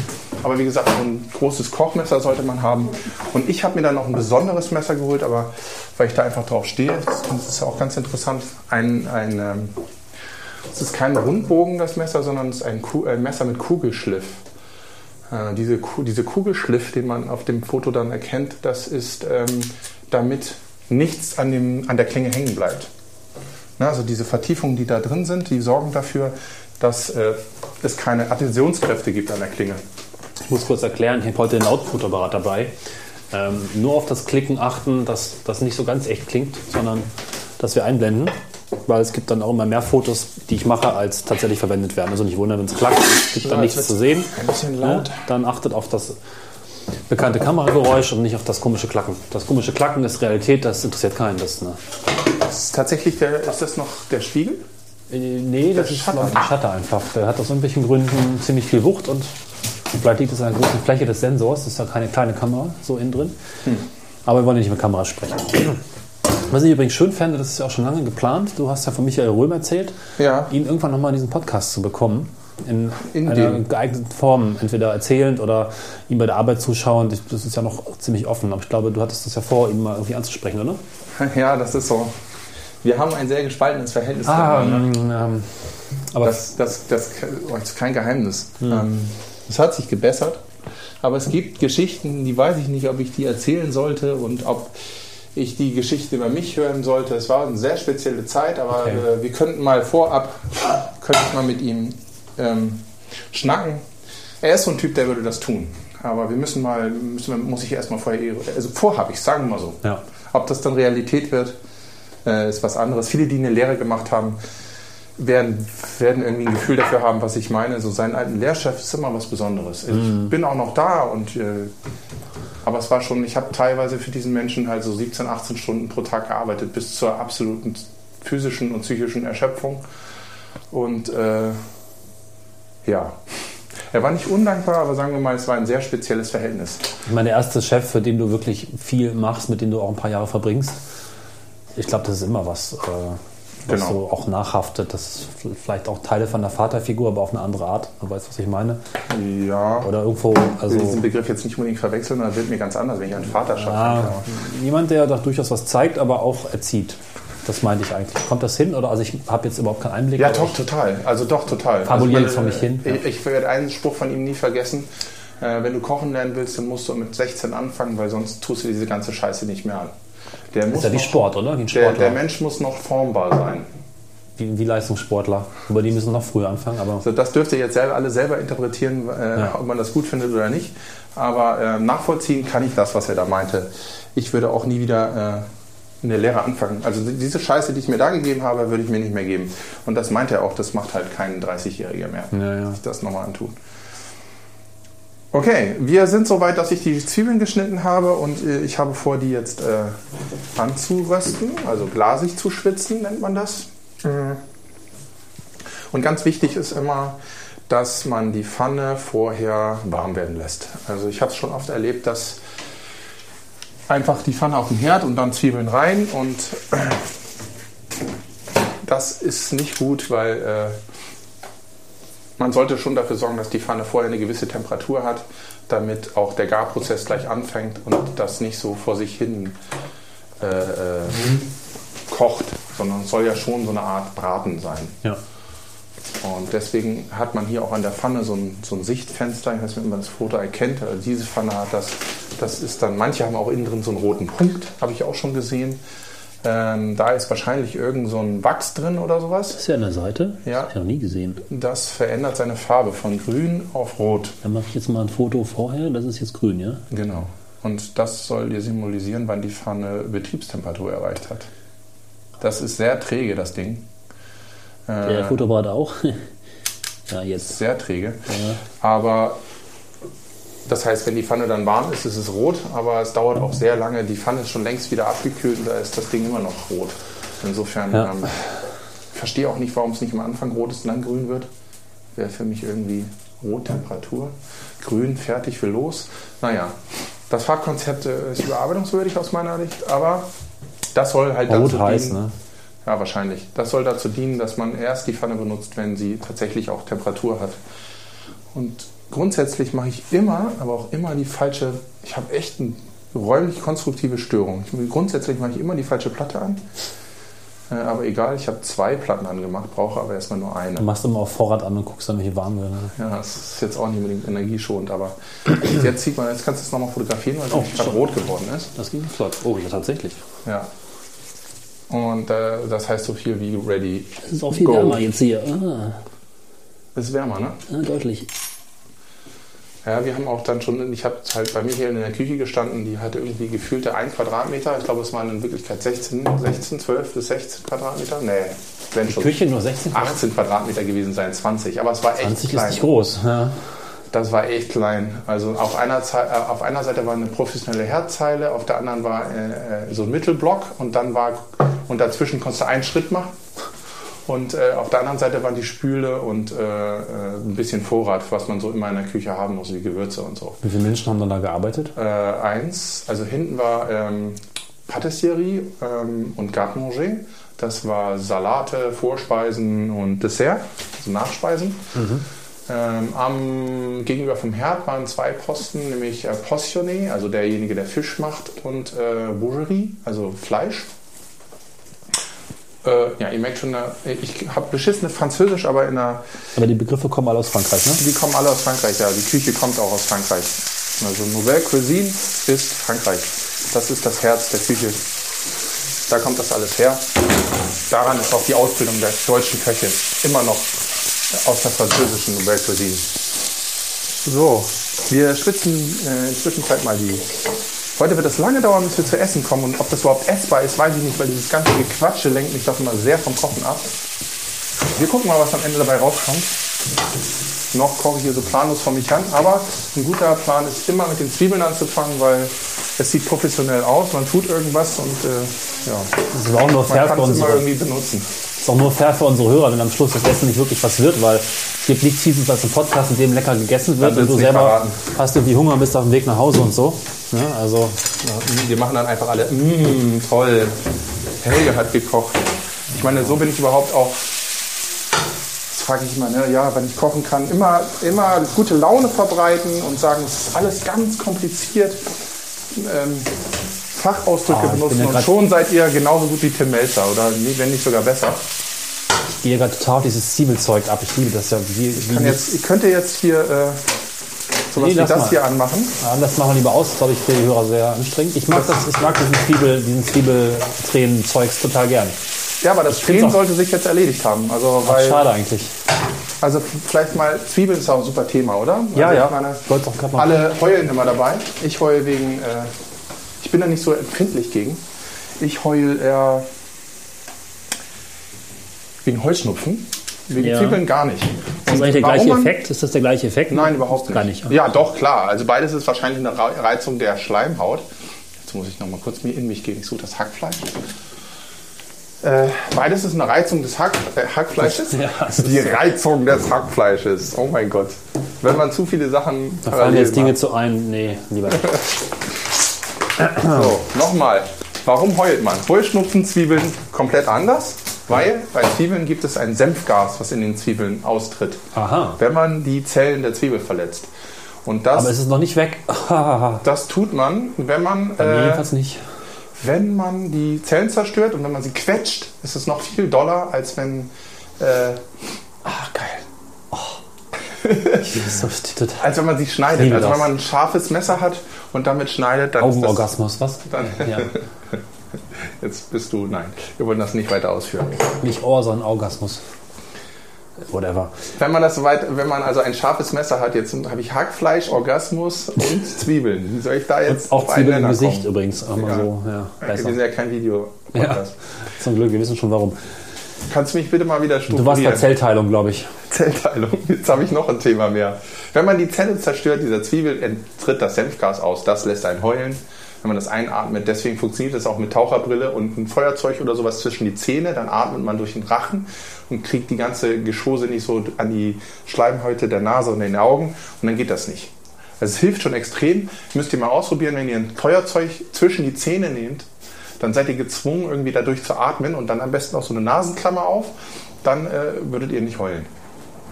Aber wie gesagt, so ein großes Kochmesser sollte man haben. Und ich habe mir dann noch ein besonderes Messer geholt, aber weil ich da einfach drauf stehe, das ist auch ganz interessant. Ein, ein, ähm, es ist kein Rundbogen, das Messer, sondern es ist ein, Ku ein Messer mit Kugelschliff. Äh, diese, Ku diese Kugelschliff, den man auf dem Foto dann erkennt, das ist, ähm, damit nichts an, dem, an der Klinge hängen bleibt. Na, also diese Vertiefungen, die da drin sind, die sorgen dafür, dass äh, es keine Adhäsionskräfte gibt an der Klinge. Ich muss kurz erklären, ich habe heute den Lautfotoapparat dabei. Ähm, nur auf das Klicken achten, dass das nicht so ganz echt klingt, sondern dass wir einblenden. Weil es gibt dann auch immer mehr Fotos, die ich mache, als tatsächlich verwendet werden. Also nicht wundern, wenn es klackt, es gibt dann jetzt nichts zu sehen. ein bisschen laut. Ne? Dann achtet auf das bekannte Kamerageräusch und nicht auf das komische Klacken. Das komische Klacken ist Realität, das interessiert keinen. Das, ne? Das ist tatsächlich der, ist das noch der Spiegel? Äh, Nee, das Der ist Shutter. ein Shutter einfach. Der hat aus irgendwelchen Gründen ziemlich viel Wucht und vielleicht liegt es an der großen Fläche des Sensors. Das ist ja keine kleine Kamera so innen drin. Aber wir wollen nicht mit Kameras sprechen. Was ich übrigens schön fände, das ist ja auch schon lange geplant. Du hast ja von Michael Röhm erzählt, Ja. ihn irgendwann nochmal in diesen Podcast zu bekommen. In, In einer dem. geeigneten Form, entweder erzählend oder ihm bei der Arbeit zuschauen. Das das ist ja noch ziemlich offen. Aber ich glaube, du hattest das ja vor, ihn mal irgendwie anzusprechen, oder? (laughs) Ja, das ist so. Wir haben ein sehr gespaltenes Verhältnis. Ah, miteinander. ähm, aber Das, das, das, oh, das ist kein Geheimnis. Ähm, Es hat sich gebessert, aber es gibt Geschichten, die weiß ich nicht, ob ich die erzählen sollte und ob ich die Geschichte über mich hören sollte. Es war eine sehr spezielle Zeit, aber Okay. äh, wir könnten mal vorab, könnte ich mal mit ihm ähm, schnacken. Er ist so ein Typ, der würde das tun. Aber wir müssen mal, müssen, muss ich erstmal vorher, also vorhabe ich, sagen wir mal so. Ja. Ob das dann Realität wird, äh, ist was anderes. Viele, die eine Lehre gemacht haben, werden, werden irgendwie ein Gefühl dafür haben, was ich meine. So seinen alten Lehrchef ist immer was Besonderes. Ich bin auch noch da und äh, aber es war schon, ich habe teilweise für diesen Menschen halt so 17, 18 Stunden pro Tag gearbeitet, bis zur absoluten physischen und psychischen Erschöpfung. Und äh, ja, er war nicht undankbar, aber sagen wir mal, es war ein sehr spezielles Verhältnis. Ich meine, der erste Chef, für den du wirklich viel machst, mit dem du auch ein paar Jahre verbringst, ich glaube, das ist immer was, äh, was Genau. so auch nachhaftet. Das ist vielleicht auch Teile von der Vaterfigur, aber auf eine andere Art. Du weißt, was ich meine? Ja, Oder irgendwo, ich will also diesen Begriff jetzt nicht unbedingt verwechseln, dann wird mir ganz anders, wenn ich einen Vater schaffe. ah, jemand, der doch durchaus was zeigt, aber auch erzieht. Das meinte ich eigentlich. Kommt das hin? Oder also ich habe jetzt überhaupt keinen Einblick. Ja, doch, total. Also doch, total. Fabuliere also, vor mich hin, Ich, ich werde einen Spruch von ihm nie vergessen. Äh, wenn du kochen lernen willst, dann musst du mit 16 anfangen, weil sonst tust du diese ganze Scheiße nicht mehr an. Der muss Ist ja wie noch- Sport, oder? Wie ein Der, Sportler. der Mensch muss noch formbar sein. wie, wie Leistungssportler. Über die müssen noch früher anfangen. Aber Also das dürft ihr jetzt selber, alle selber interpretieren, äh, Ja. ob man das gut findet oder nicht. Aber äh, nachvollziehen kann ich das, was er da meinte. Ich würde auch nie wieder äh, in der Lehre anfangen. Also die- diese Scheiße, die ich mir da gegeben habe, würde ich mir nicht mehr geben. Und das meint er auch, das macht halt kein 30-Jähriger mehr, Ja, ja. sich das nochmal antun. Okay, wir sind so weit, dass ich die Zwiebeln geschnitten habe und äh, ich habe vor, die jetzt äh, anzurösten, also glasig zu schwitzen, nennt man das. Und ganz wichtig ist immer, dass man die Pfanne vorher warm werden lässt. Also ich habe es schon oft erlebt, dass einfach die Pfanne auf den Herd und dann Zwiebeln rein und das ist nicht gut, weil äh, man sollte schon dafür sorgen, dass die Pfanne vorher eine gewisse Temperatur hat, damit auch der Garprozess gleich anfängt und das nicht so vor sich hin äh, äh, kocht, sondern es soll ja schon so eine Art Braten sein. ja. Und deswegen hat man hier auch an der Pfanne so ein, so ein Sichtfenster. Ich weiß nicht, ob man das Foto erkennt. Also diese Pfanne hat das. Das ist dann, manche haben auch innen drin so einen roten Punkt, habe ich auch schon gesehen. Ähm, da ist wahrscheinlich irgend so ein Wachs drin oder sowas. Das ist ja an der Seite. Ja. Das habe ich noch nie gesehen. Das verändert seine Farbe von grün auf rot. Dann mache ich jetzt mal ein Foto vorher. Das ist jetzt grün, ja? Genau. Und das soll dir symbolisieren, wann die Pfanne Betriebstemperatur erreicht hat. Das ist sehr träge, das Ding. Der Äh, Fotoapparat auch. (laughs) ja, jetzt. sehr träge. Ja. Aber das heißt, wenn die Pfanne dann warm ist, ist es rot, aber es dauert auch sehr lange. Die Pfanne ist schon längst wieder abgekühlt und da ist das Ding immer noch rot. Insofern Ja. ähm, ich verstehe auch nicht, warum es nicht am Anfang rot ist und dann grün wird. Wäre für mich irgendwie Rottemperatur. Grün, fertig, für los. Naja, das Farbkonzept äh, ist überarbeitungswürdig aus meiner Sicht, aber das soll halt Rot dazu heiß, dienen, ne? Ja, wahrscheinlich. Das soll dazu dienen, dass man erst die Pfanne benutzt, wenn sie tatsächlich auch Temperatur hat. Und grundsätzlich mache ich immer, aber auch immer die falsche, ich habe echt eine räumlich konstruktive Störung. Ich, grundsätzlich mache ich immer die falsche Platte an. Äh, aber egal, ich habe zwei Platten angemacht, brauche aber erstmal nur eine. Du machst immer auf Vorrat an und guckst dann, welche warm wird. Ne? Ja, das ist jetzt auch nicht unbedingt energieschonend, aber jetzt sieht man, jetzt kannst du es nochmal fotografieren, weil es Oh, gerade rot geworden ist. Das ging flott. Oh, ja, tatsächlich. Ja. Und äh, das heißt so viel wie ready. Das ist auch viel Go. wärmer jetzt hier. Ah, Ist wärmer, ne? ah, deutlich. Ja, wir haben auch dann schon, ich habe halt bei mir hier in der Küche gestanden, die hatte irgendwie gefühlte 1 Quadratmeter. Ich glaube, es waren in Wirklichkeit 16, 16, 12 bis 16 Quadratmeter. Nee, wenn schon. Küche nur 16 18 Quadratmeter gewesen sein, 20. Aber es war echt 20 ist nicht groß. Ja. Das war echt klein. Also auf einer, Zei- äh, auf einer Seite war eine professionelle Herdzeile, auf der anderen war äh, äh, so ein Mittelblock und dann war und dazwischen konntest du einen Schritt machen. Und äh, auf der anderen Seite waren die Spüle und äh, äh, ein bisschen Vorrat, was man so immer in der Küche haben muss, wie Gewürze und so. Wie viele Menschen haben dann da gearbeitet? Eins, also hinten war ähm, Patisserie ähm, und Garde Manger. Das war Salate, Vorspeisen und Dessert, also Nachspeisen. Ähm, am, gegenüber vom Herd waren zwei Posten, nämlich äh, Postionné, also derjenige, der Fisch macht, und äh, Boucherie, also Fleisch. Äh, ja, ihr merkt schon, ich habe beschissene Französisch, aber in der Aber die Begriffe kommen alle aus Frankreich, ne? die kommen alle aus Frankreich, ja. Die Küche kommt auch aus Frankreich. Also Nouvelle Cuisine ist Frankreich. Das ist das Herz der Küche. Da kommt das alles her. Daran ist auch die Ausbildung der deutschen Köche immer noch aus der französischen Nouvelle Cuisine. So, wir schwitzen äh, in Zwischenzeit mal die. Heute wird es lange dauern, bis wir zu essen kommen. Und ob das überhaupt essbar ist, weiß ich nicht, weil dieses ganze Gequatsche lenkt mich doch immer sehr vom Kochen ab. Wir gucken mal, was am Ende dabei rauskommt. Noch koche ich hier so planlos vor mich an, aber ein guter Plan ist immer mit den Zwiebeln anzufangen, weil es sieht professionell aus, man tut irgendwas und äh, ja, Das ist auch nur man kann es immer irgendwie benutzen. Ist auch nur fair für unsere Hörer, wenn am Schluss das Essen nicht wirklich was wird, weil es gibt nichts Fieses als ein Podcast, in dem lecker gegessen wird und du selber verraten. hast irgendwie Hunger und bist auf dem Weg nach Hause und so. Ne? Also Wir machen dann einfach alle, mmm, toll, Helge hat gekocht. Ich meine, so bin ich überhaupt auch, das frage ich immer, ne, ja, wenn ich kochen kann, immer, immer gute Laune verbreiten und sagen, es ist alles ganz kompliziert. Ähm, Fachausdrücke ich bin benutzen ja und schon seid ihr genauso gut wie Tim Melzer oder wenn nicht sogar besser. ich gehe gerade total auf dieses Zwiebelzeug ab. Ich liebe das ja. Wie, wie Kann jetzt, ich könnte jetzt hier äh, sowas Nee, wie das mal. hier anmachen. Ja, das machen wir lieber aus, das glaube ich für die Hörer sehr anstrengend. Ich mag das, ich mag diesen Zwiebel, diesen Zwiebeltränen-Zeugs total gern. Ja, aber das auch- sollte sich jetzt erledigt haben. Also, weil, schade eigentlich. also vielleicht mal, Zwiebeln ist auch ein super Thema, oder? Ja, also ja. Ich meine, alle heulen immer dabei. Ich heule wegen, äh, ich bin da nicht so empfindlich gegen. Ich heule eher wegen Heuschnupfen. Wegen Ja. Zwiebeln gar nicht. Ist das eigentlich der gleiche man- Effekt? Ist das der gleiche Effekt? Nein, überhaupt nicht. Gar nicht. Ja, doch, klar. Also beides ist wahrscheinlich eine Reizung der Schleimhaut. Jetzt muss ich noch mal kurz mir in mich gehen. Ich suche das Hackfleisch. Äh, beides ist eine Reizung des Hack, äh, Hackfleisches. Ja, Die Reizung des Hackfleisches. Oh mein Gott. Wenn man zu viele Sachen Da fallen jetzt Dinge macht. zu ein. Nee, lieber nicht. (laughs) So, nochmal. Warum heult man? Heuschnupfen, Zwiebeln komplett anders. Weil bei Zwiebeln gibt es ein Senfgas, was in den Zwiebeln austritt. Aha. Wenn man die Zellen der Zwiebel verletzt. Und das Aber es ist noch nicht weg. Bei (laughs) Das tut man, wenn man, mir äh, jedenfalls nicht. wenn man die Zellen zerstört und wenn man sie quetscht, ist es noch viel doller, als wenn. Äh. (laughs) Total. Als wenn man sie schneidet. Also wenn man ein scharfes Messer hat und damit schneidet, dann. Augenorgasmus, was? Dann, Ja. (laughs) Jetzt bist du. Nein, wir wollen das nicht weiter ausführen. Nicht Ohr, sondern Orgasmus. Whatever. Wenn man das weit, wenn man also ein scharfes Messer hat, jetzt habe ich Hackfleisch, Orgasmus und (laughs) Zwiebeln. Wie soll ich da jetzt Auch auf einen Zwiebeln im Gesicht kommen? übrigens. Auch Ja. so, ja, Wir sind ja kein Video. Ja, zum Glück, wir wissen schon warum. Kannst du mich bitte mal wieder Du warst bei strukturieren? Zellteilung, glaube ich. Zellteilung. Jetzt habe ich noch ein Thema mehr. Wenn man die Zelle zerstört, dieser Zwiebel, tritt das Senfgas aus. Das lässt einen heulen, wenn man das einatmet. Deswegen funktioniert das auch mit Taucherbrille und ein Feuerzeug oder sowas zwischen die Zähne. Dann atmet man durch den Rachen und kriegt die ganze Geschose nicht so an die Schleimhäute der Nase und den Augen. Und dann geht das nicht. Also es hilft schon extrem. Müsst ihr mal ausprobieren, wenn ihr ein Feuerzeug zwischen die Zähne nehmt, dann seid ihr gezwungen, irgendwie dadurch zu atmen und dann am besten auch so eine Nasenklammer auf. Dann äh, würdet ihr nicht heulen.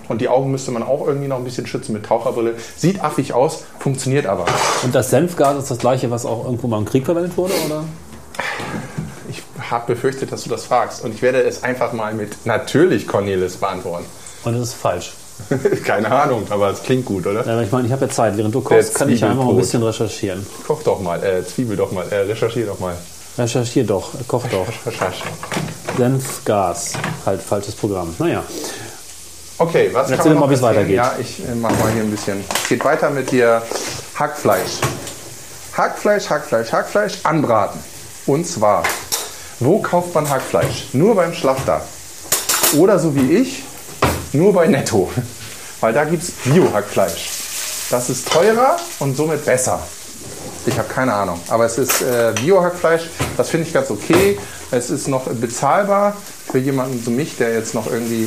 Und die Augen müsste man auch irgendwie noch ein bisschen schützen mit Taucherbrille. Sieht affig aus, funktioniert aber. Und das Senfgas ist das gleiche, was auch irgendwo mal im Krieg verwendet wurde, oder? Ich habe befürchtet, dass du das fragst. Und ich werde es einfach mal mit natürlich Cornelis beantworten. Und das ist falsch. (laughs) Keine Ahnung, aber es klingt gut, oder? Ja, aber ich meine, ich habe ja Zeit. Während du kochst, kann ich einfach mal ein bisschen recherchieren. Koch doch mal, äh, Zwiebel doch mal, äh, recherchier doch mal. Recherchier doch, koch doch. Recherche. Senfgas. Halt, falsches Programm. Naja. Okay, was Erzähl kann man mal, wie es weitergeht. Ja, ich äh, mache mal hier ein bisschen. Es geht weiter mit dir Hackfleisch. Hackfleisch, Hackfleisch, Hackfleisch anbraten. Und zwar, wo kauft man Hackfleisch? Nur beim Schlachter. Oder so wie ich, nur bei Netto. (laughs) Weil da gibt es Bio-Hackfleisch. Das ist teurer und somit besser. Ich habe keine Ahnung. Aber es ist äh, Bio-Hackfleisch. Das finde ich ganz okay. Es ist noch bezahlbar für jemanden so mich, der jetzt noch irgendwie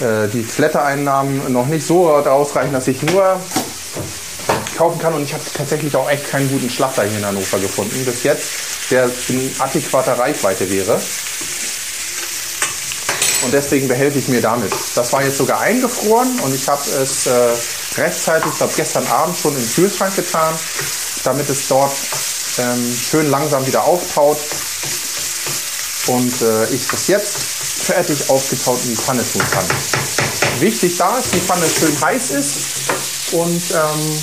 äh, die Flattereinnahmen noch nicht so ausreichen, dass ich nur kaufen kann. Und ich habe tatsächlich auch echt keinen guten Schlachter hier in Hannover gefunden. Bis jetzt, der in adäquater Reichweite wäre. Und deswegen behelfe ich mir damit. Das war jetzt sogar eingefroren und ich habe es äh, rechtzeitig, ich glaube gestern Abend schon den Kühlschrank getan, damit es dort ähm, schön langsam wieder auftaut und äh, ich das jetzt fertig aufgetaut in die Pfanne tun kann. Wichtig da ist, die Pfanne schön heiß ist und ähm,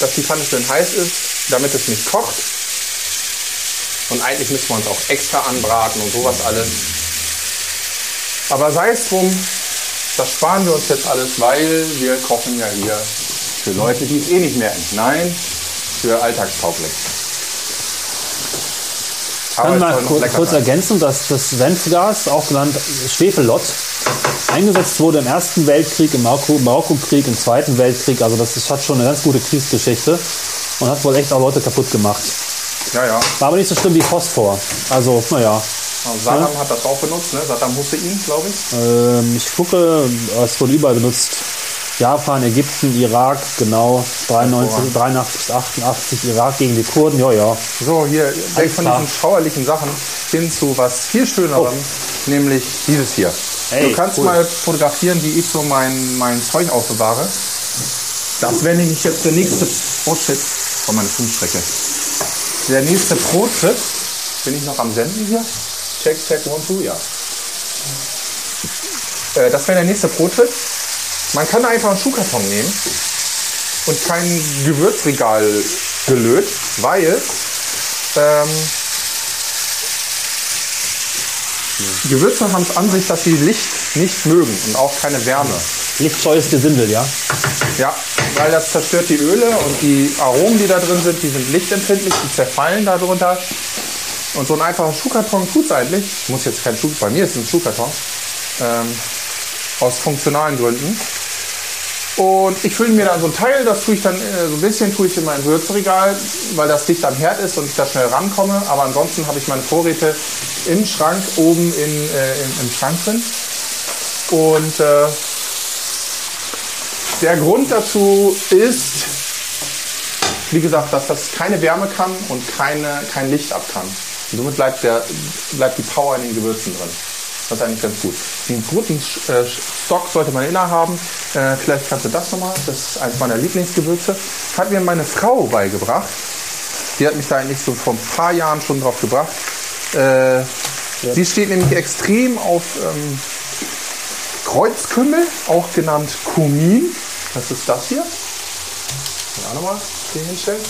dass die Pfanne schön heiß ist, damit es nicht kocht. Und eigentlich müsste man es auch extra anbraten und sowas alles. Aber sei es drum, das sparen wir uns jetzt alles, weil wir kochen ja hier für Leute, die es eh nicht merken. Nein, für alltagstauglich. Aber Kann es mal kurz, kurz ergänzen, dass das Senfgas, auch genannt Schwefellott, eingesetzt wurde im Ersten Weltkrieg, im Marokko- Marokkokrieg, im Zweiten Weltkrieg. Also das ist, hat schon eine ganz gute Kriegsgeschichte und hat wohl echt auch Leute kaputt gemacht. Ja, ja. War aber nicht so schlimm wie Phosphor. Also, naja. Saddam hat das auch benutzt, ne? Saddam Hussein, glaube ich. Ähm, ich gucke, es wurde überall benutzt. Japan, Ägypten, Irak, genau. 93, 83 bis 88, Irak gegen die Kurden, ja, ja. So, hier weg von. Oh. diesen schauerlichen Sachen hin zu was viel Schönerem, nämlich dieses hier. Hey, du kannst cool. mal fotografieren, wie ich so mein, mein Zeug aufbewahre. Das wäre nämlich jetzt der nächste. Oh shit, oh meine Funkstrecke. Der nächste Pro-Trip. Bin ich noch am Senden hier? Check, check, one, two, ja. Äh, das wäre der nächste Pro-Trip. Man kann einfach einen Schuhkarton nehmen und kein Gewürzregal gelöt, weil ähm, Gewürze haben es an sich, dass sie Licht nicht mögen und auch keine Wärme. Lichtscheues Gesindel, ja? Ja, weil das zerstört die Öle und die Aromen, die da drin sind, die sind lichtempfindlich, die zerfallen darunter. Und so ein einfacher Schuhkarton tut es eigentlich. Muss jetzt kein Schuh, bei mir ist es ein Schuhkarton. Ähm, aus funktionalen Gründen. Und ich fülle mir dann so ein Teil, das tue ich dann äh, so ein bisschen, tue ich in mein Würzregal, weil das dicht am Herd ist und ich da schnell rankomme. Aber ansonsten habe ich meine Vorräte im Schrank, oben in, äh, im, im Schrank drin. Und äh, der Grund dazu ist, wie gesagt, dass das keine Wärme kann und keine, kein Licht ab kann. Und somit bleibt, der, bleibt die Power in den Gewürzen drin. Das ist eigentlich ganz gut. Einen guten äh, Stock sollte man inner haben. Äh, vielleicht kannst du das nochmal. Das ist eines meiner Lieblingsgewürze. Hat mir meine Frau beigebracht. Die hat mich da eigentlich so vor ein paar Jahren schon drauf gebracht. Äh, ja. Sie steht nämlich extrem auf ähm, Kreuzkümmel, auch genannt Kumin. Das ist das hier. Auch nochmal hier hinstellen.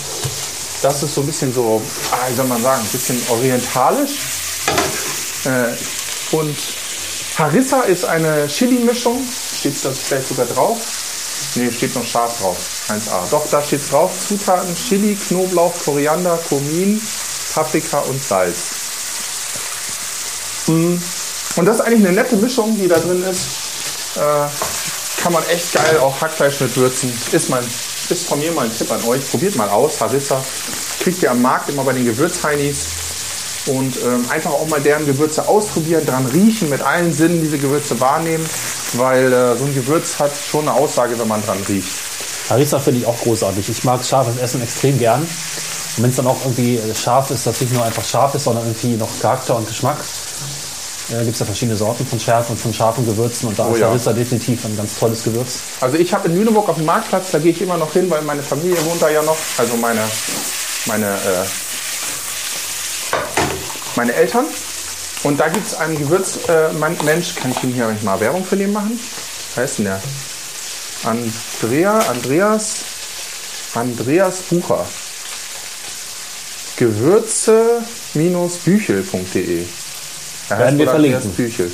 Das ist so ein bisschen so, ah, wie soll man sagen, ein bisschen orientalisch. Äh, und Harissa ist eine Chili-Mischung. Steht das vielleicht sogar drauf? Ne, steht noch scharf drauf. 1A. Doch, da steht drauf. Zutaten: Chili, Knoblauch, Koriander, Kumin, Paprika und Salz. Mm. Und das ist eigentlich eine nette Mischung, die da drin ist. Äh, kann man echt geil auch Hackfleisch mit würzen. Ist, mein, ist von mir mal ein Tipp an euch. Probiert mal aus. Harissa kriegt ihr am Markt immer bei den Gewürzheinis. Und ähm, einfach auch mal deren Gewürze ausprobieren, dran riechen, mit allen Sinnen diese Gewürze wahrnehmen, weil äh, so ein Gewürz hat schon eine Aussage, wenn man dran riecht. Harissa finde ich auch großartig. Ich mag scharfes Essen extrem gern. Und wenn es dann auch irgendwie scharf ist, dass nicht nur einfach scharf ist, sondern irgendwie noch Charakter und Geschmack. Äh, gibt es ja verschiedene Sorten von Schärfen und von scharfen Gewürzen und da oh, ist Harissa ja. definitiv ein ganz tolles Gewürz. Also ich habe in Lüneburg auf dem Marktplatz, da gehe ich immer noch hin, weil meine Familie wohnt da ja noch, also meine, meine, äh, meine Eltern. Und da gibt es einen Gewürzmensch, äh, kann ich Ihnen hier mal Werbung für den machen? Wer heißt denn der? Andrea, Andreas, Andreas Bucher. Gewürze-büchel.de werden wir verlinken. Büchel.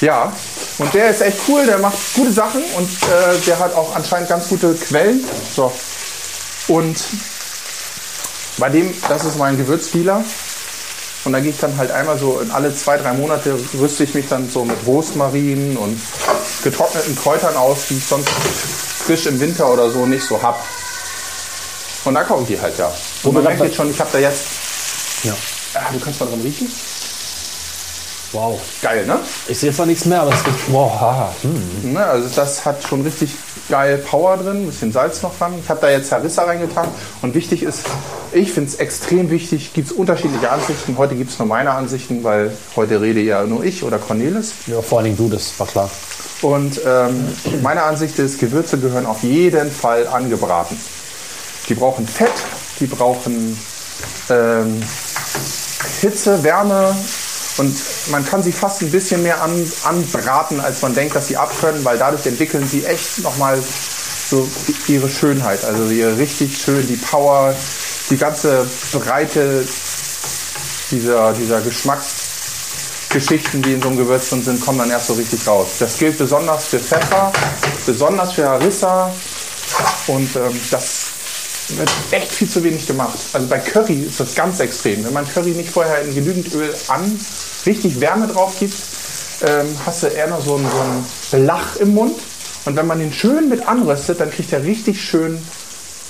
Ja, und der ist echt cool, der macht gute Sachen und äh, der hat auch anscheinend ganz gute Quellen. So. Und bei dem, das ist mein Gewürzdealer. Und da gehe ich dann halt einmal so in alle zwei, drei Monate rüste ich mich dann so mit Rosmarin und getrockneten Kräutern aus, die ich sonst frisch im Winter oder so nicht so habe. Und da kaufe ich die halt ja. Und man merkt jetzt schon, ich habe da jetzt. Ja. Ah, du kannst mal dran riechen. Wow. Geil, ne? Ich sehe zwar nichts mehr, aber es riecht. Wow, haha. Hm. Ne, also das hat schon richtig geil Power drin, ein bisschen Salz noch dran. Ich habe da jetzt Harissa reingetan. Und wichtig ist, ich finde es extrem wichtig, gibt es unterschiedliche Ansichten. Heute gibt es nur meine Ansichten, weil heute rede ja nur ich oder Cornelis. Ja, vor allen Dingen du, das war klar. Und ähm, meine Ansicht ist, Gewürze gehören auf jeden Fall angebraten. Die brauchen Fett, die brauchen ähm, Hitze, Wärme, und man kann sie fast ein bisschen mehr an, anbraten, als man denkt, dass sie abkönnen, weil dadurch entwickeln sie echt nochmal so ihre Schönheit. Also ihre richtig schön, die Power, die ganze Breite dieser, dieser Geschmacksgeschichten, die in so einem Gewürz drin sind, kommen dann erst so richtig raus. Das gilt besonders für Pfeffer, besonders für Harissa und ähm, das wird echt viel zu wenig gemacht. Also bei Curry ist das ganz extrem. Wenn man Curry nicht vorher in genügend Öl an richtig Wärme drauf gibt, ähm, hast du eher noch so einen, so einen Belach im Mund. Und wenn man den schön mit anröstet, dann kriegt er richtig schön,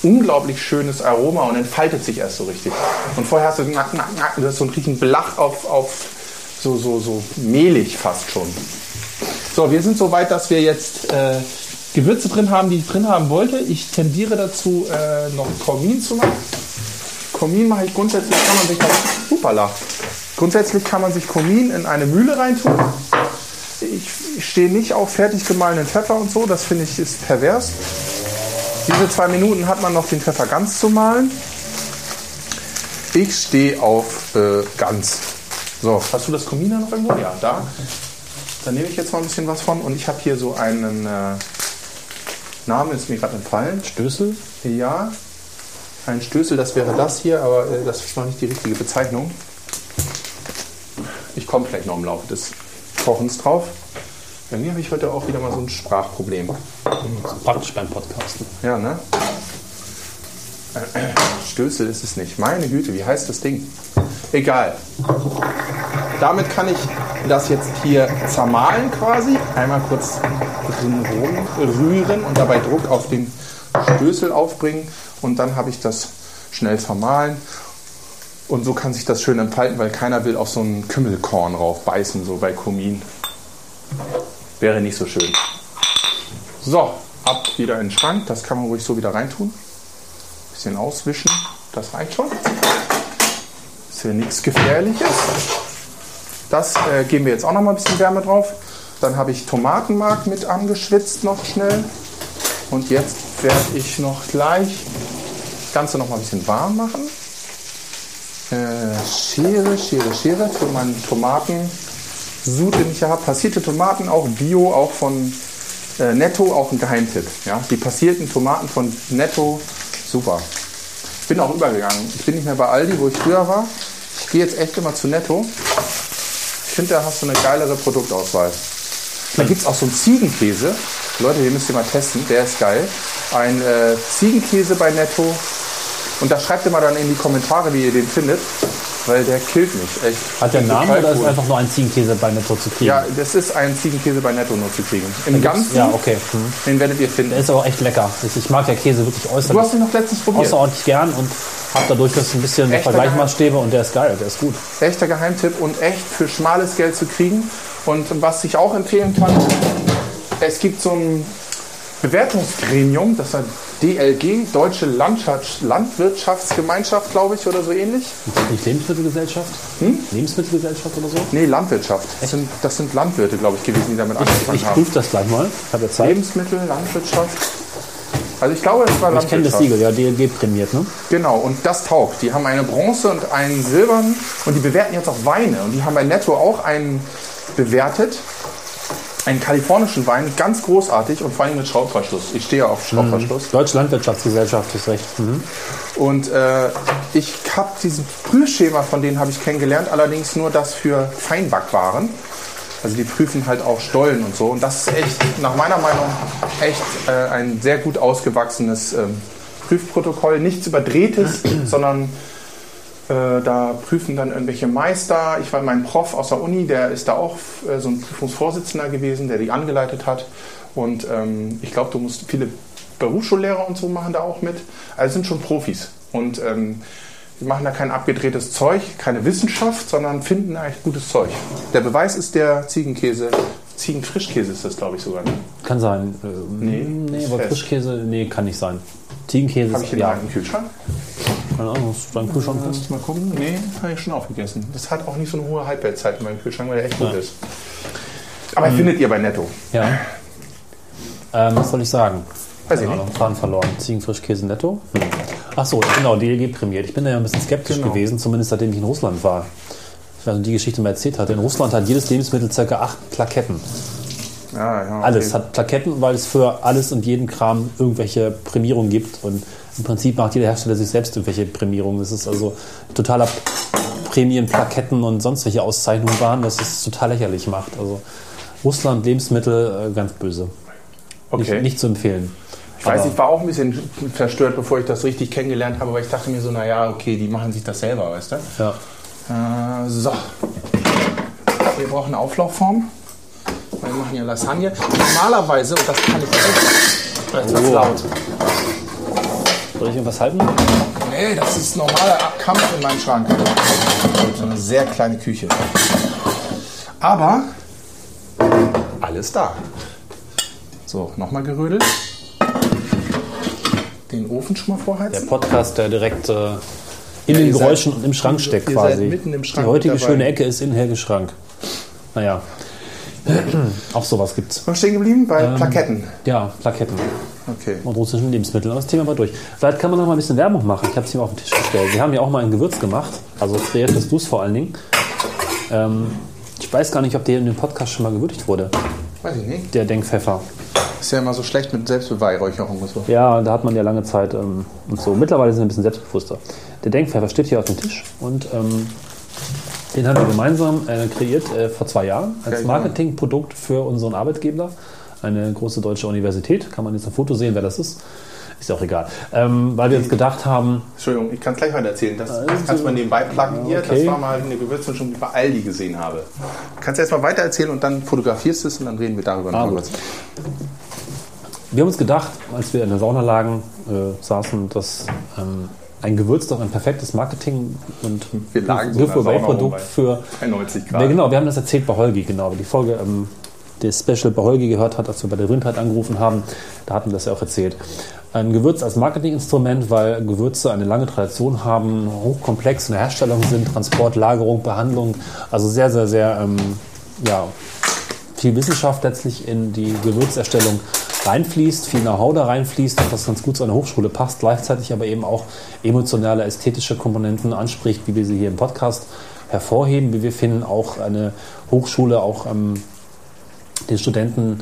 unglaublich schönes Aroma und entfaltet sich erst so richtig. Und vorher hast du, nack, nack, nack, du hast so einen richtigen Belach auf, auf so, so, so mehlig fast schon. So, wir sind so weit, dass wir jetzt äh, Gewürze drin haben, die ich drin haben wollte. Ich tendiere dazu, äh, noch Komin zu machen. Komin mache ich grundsätzlich, kann man sich das, hupala, grundsätzlich kann man sich Komin in eine Mühle reintun. Ich, ich stehe nicht auf fertig gemahlenen Pfeffer und so, das finde ich ist pervers. Diese zwei Minuten hat man noch den Pfeffer ganz zu mahlen. Ich stehe auf äh, ganz. So, hast du das Komin noch irgendwo? Ja, da. Dann nehme ich jetzt mal ein bisschen was von und ich habe hier so einen äh, Name ist mir gerade entfallen. Stößel? Ja, ein Stößel, das wäre das hier, aber äh, das ist noch nicht die richtige Bezeichnung. Ich komme vielleicht noch im Laufe des Kochens drauf. Bei mir habe ich heute auch wieder mal so ein Sprachproblem. Praktisch beim Podcasten. Ja, ne? Stößel ist es nicht. Meine Güte, wie heißt das Ding? Egal. Damit kann ich das jetzt hier zermahlen quasi. Einmal kurz rühren und dabei Druck auf den Stößel aufbringen. Und dann habe ich das schnell vermahlen. Und so kann sich das schön entfalten, weil keiner will auf so ein Kümmelkorn rauf beißen, so bei Kumin. Wäre nicht so schön. So, ab wieder in den Schrank. Das kann man ruhig so wieder reintun. Bisschen auswischen. Das reicht schon. Ist ja nichts Gefährliches. Das äh, geben wir jetzt auch noch mal ein bisschen Wärme drauf. Dann habe ich Tomatenmark mit angeschwitzt noch schnell. Und jetzt werde ich noch gleich das Ganze noch mal ein bisschen warm machen. Äh, Schere, Schere, Schere für meinen Tomatensud, den ich hier habe. Passierte Tomaten, auch Bio, auch von äh, Netto, auch ein Geheimtipp. Ja? Die passierten Tomaten von Netto, super. Ich bin auch übergegangen. Ich bin nicht mehr bei Aldi, wo ich früher war. Ich gehe jetzt echt immer zu Netto. Ich finde, da hast du eine geilere Produktauswahl. Da gibt es auch so einen Ziegenkäse. Leute, den müsst ihr mal testen. Der ist geil. Ein äh, Ziegenkäse bei Netto. Und da schreibt ihr mal dann in die Kommentare, wie ihr den findet. Weil der killt mich. Echt. Hat der Den Namen oder ist cool. einfach nur ein Ziegenkäse bei Netto zu kriegen? Ja, das ist ein Ziegenkäse bei Netto nur zu kriegen. Im Ganzen, Ja, okay. Hm. den werdet ihr finden. Der ist aber echt lecker. Ich, mag ja Käse wirklich Du hast ihn noch letztens probiert. außerordentlich gern und habe dadurch das ein bisschen Echter Vergleichsmaßstäbe und der ist geil, der ist gut. Echter Geheimtipp und echt für schmales Geld zu kriegen. Und was ich auch empfehlen kann, es gibt so ein Bewertungsgremium, das heißt DLG, Deutsche Landschafts Landwirtschaftsgemeinschaft, glaube ich, oder so ähnlich. Nicht Lebensmittelgesellschaft? Hm? Lebensmittelgesellschaft oder so? Nee, Landwirtschaft. Das sind, das sind Landwirte, glaube ich, gewesen, die damit angefangen Ich haben. prüfe das gleich mal. Ich habe ja Zeit. Lebensmittel, Landwirtschaft. Also ich glaube, es war Ich kenne das Landwirtschaft. Siegel, ja, DLG prämiert, ne? Genau, und das taugt. Die haben eine Bronze und einen Silbern und die bewerten jetzt auch Weine. Und die haben bei Netto auch einen bewertet. Einen kalifornischen Wein, ganz großartig und vor allem mit Schraubverschluss. Ich stehe auf Schraubverschluss. Deutsche Landwirtschaftsgesellschaft ist recht. Mhm. Und äh, ich habe diesen Prüfschema von denen habe ich kennengelernt, allerdings nur das für Feinbackwaren. Also die prüfen halt auch Stollen und so. Und das ist echt, nach meiner Meinung, echt äh, ein sehr gut ausgewachsenes ähm, Prüfprotokoll. Nichts Überdrehtes, (clears throat) sondern da prüfen dann irgendwelche Meister. Ich war mein Prof aus der Uni, der ist da auch äh, so ein Prüfungsvorsitzender gewesen, der die angeleitet hat. Und ähm, ich glaube, du musst viele Berufsschullehrer und so machen da auch mit. Also sind schon Profis. Und ähm, die machen da kein abgedrehtes Zeug, keine Wissenschaft, sondern finden eigentlich gutes Zeug. Der Beweis ist der Ziegenkäse. Ziegenfrischkäse ist das, glaube ich, sogar. Ne? Kann sein. Äh, Nee, nee ist aber fest. Frischkäse, nee, kann nicht sein. Ziegenkäse Habe ich ist, in ja, einem Kühlschrank? Keine Ahnung, hast du deinen Kühlschrank? Kannst du mal gucken? Nee, habe ich schon aufgegessen. Das hat auch nicht so eine hohe Halbwertszeit in meinem Kühlschrank, weil der echt gut ist. Aber findet ihr bei Netto. Ja. Ähm, was soll ich sagen? Weiß ich Keine nicht. Faden verloren. Ziegenfrischkäse netto. Hm. Ach so, genau, DLG prämiert. Ich bin da ja ein bisschen skeptisch Genau. gewesen, zumindest seitdem ich in Russland war. Ich weiß nicht, die Geschichte mal erzählt hatte. In Russland hat jedes Lebensmittel ca. acht Plaketten. Ja, ja, okay. Alles hat Plaketten, weil es für alles und jeden Kram irgendwelche Prämierungen gibt. Und im Prinzip macht jeder Hersteller sich selbst irgendwelche Prämierungen. Das ist also totaler Prämien, Plaketten und sonst welche Auszeichnungen waren, was es total lächerlich macht. Also Russland, Lebensmittel, äh, ganz böse. Okay. Nicht, nicht zu empfehlen. Ich weiß, ich war auch ein bisschen verstört, bevor ich das richtig kennengelernt habe, weil ich dachte mir so, naja, okay, die machen sich das selber, weißt du? Ja. Äh, so. Wir brauchen eine Auflaufform. Wir machen ja Lasagne. Normalerweise, und das kann ich echt, das ist Oh. laut. Soll ich irgendwas halten? Nee, das ist normaler Kampf in meinem Schrank. So eine sehr kleine Küche. Aber alles da. So, nochmal gerödelt. Den Ofen schon mal Der vorheizen. Podcast, der direkt äh, in Ja, den ihr seid- Geräuschen und im Schrank steckt quasi. seid mitten im Schrank Die heutige dabei. schöne Ecke ist in Helges Schrank. Naja. (clears throat) Auch sowas gibt's. Noch stehen geblieben bei Ähm. Plaketten. Ja, Plaketten Okay. und russischen Lebensmitteln. Aber das Thema war durch. Vielleicht kann man noch mal ein bisschen Werbung machen. Ich habe es hier mal auf den Tisch gestellt. Wir haben ja auch mal ein Gewürz gemacht. Also kreiertes Dus vor allen Dingen. Ähm, ich weiß gar nicht, ob der in dem Podcast schon mal gewürdigt wurde. Weiß ich nicht. Der Denkpfeffer. Ist ja immer so schlecht mit Selbstbeweihräucherung und so. Ja, da hat man ja lange Zeit ähm, und so. Mittlerweile sind wir ein bisschen selbstbewusster. Der Denkpfeffer steht hier auf dem Tisch und ähm, Den haben wir gemeinsam äh, kreiert äh, vor zwei Jahren als. Marketingprodukt für unseren Arbeitgeber. Eine große deutsche Universität. Kann man jetzt ein Foto sehen, wer das ist. Ist ja auch egal. Ähm, weil wir uns gedacht haben, Entschuldigung, ich kann es gleich weiter erzählen. Das, das kannst du mal nebenbei pluggen hier. Okay. Das war mal eine Gewürzmischung, die ich bei Aldi gesehen habe. Kannst du erst mal weiter erzählen und dann fotografierst du es und dann reden wir darüber Ah, noch gut. kurz. wir haben uns gedacht, als wir in der Sauna lagen, äh, saßen, dass ähm, ein Gewürz doch ein perfektes Marketing und Wir lagen so bei für 91 Grad. Ja, genau, wir haben das erzählt bei Holgi, genau. Die Folge, ähm, der Special bei Holgi gehört hat, als wir bei der Rindheit angerufen haben, da hatten wir das ja auch erzählt. Ein Gewürz als Marketinginstrument, weil Gewürze eine lange Tradition haben, hochkomplex in der Herstellung sind, Transport, Lagerung, Behandlung, also sehr, sehr, sehr, ähm, ja, viel Wissenschaft letztlich in die Gewürzerstellung reinfließt, viel Know-how da reinfließt und das ganz gut zu einer Hochschule passt, gleichzeitig aber eben auch emotionale, ästhetische Komponenten anspricht, wie wir sie hier im Podcast hervorheben, wie wir finden, auch eine Hochschule auch ähm, den Studenten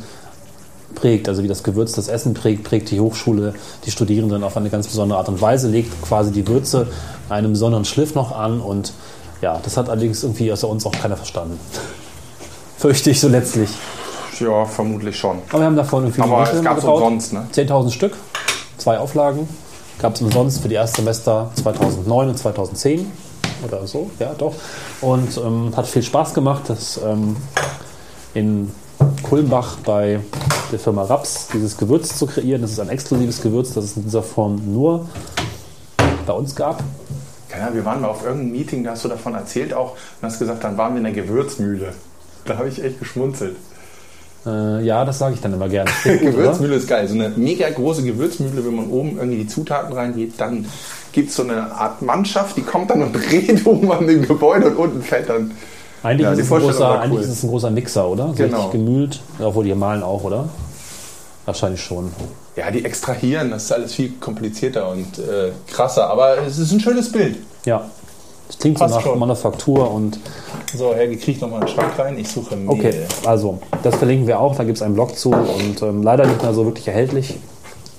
prägt, also wie das Gewürz das Essen prägt, prägt die Hochschule die Studierenden auf eine ganz besondere Art und Weise, legt quasi die Würze einem besonderen Schliff noch an und ja, das hat allerdings irgendwie außer uns auch keiner verstanden. Fürchte ich so letztlich. Ja, vermutlich schon. Aber wir haben davon irgendwie Aber es gab es umsonst, ne? 10.000 Stück, zwei Auflagen. Gab es umsonst für die Erstsemester 2009 und 2010 oder so, ja doch. Und ähm, hat viel Spaß gemacht, das ähm, in Kulmbach bei der Firma Raps dieses Gewürz zu kreieren. Das ist ein exklusives Gewürz, das es in dieser Form nur bei uns gab. Ja, wir waren mal auf irgendeinem Meeting, da hast du davon erzählt auch und hast gesagt, dann waren wir in der Gewürzmühle. Da habe ich echt geschmunzelt. Äh, ja, das sage ich dann immer gerne. (laughs) Oder? Gewürzmühle ist geil. So eine mega große Gewürzmühle, wenn man oben irgendwie die Zutaten reingeht, dann gibt es so eine Art Mannschaft, die kommt dann und (laughs) dreht oben an dem Gebäude und unten fällt dann. Eigentlich, Ja, ist, es ein großer, war eigentlich cool. ist es ein großer Mixer, oder? So Genau. richtig gemühlt. Obwohl die malen auch, oder? Wahrscheinlich schon. Ja, die extrahieren, das ist alles viel komplizierter und äh, krasser, aber es ist ein schönes Bild. Ja. Das klingt Passt so nach schon. Manufaktur und So, Helge, krieg noch mal einen Schrank rein. Ich suche Mehl. okay, also das verlinken wir auch, da gibt es einen Blog zu und ähm, leider nicht mehr so wirklich erhältlich.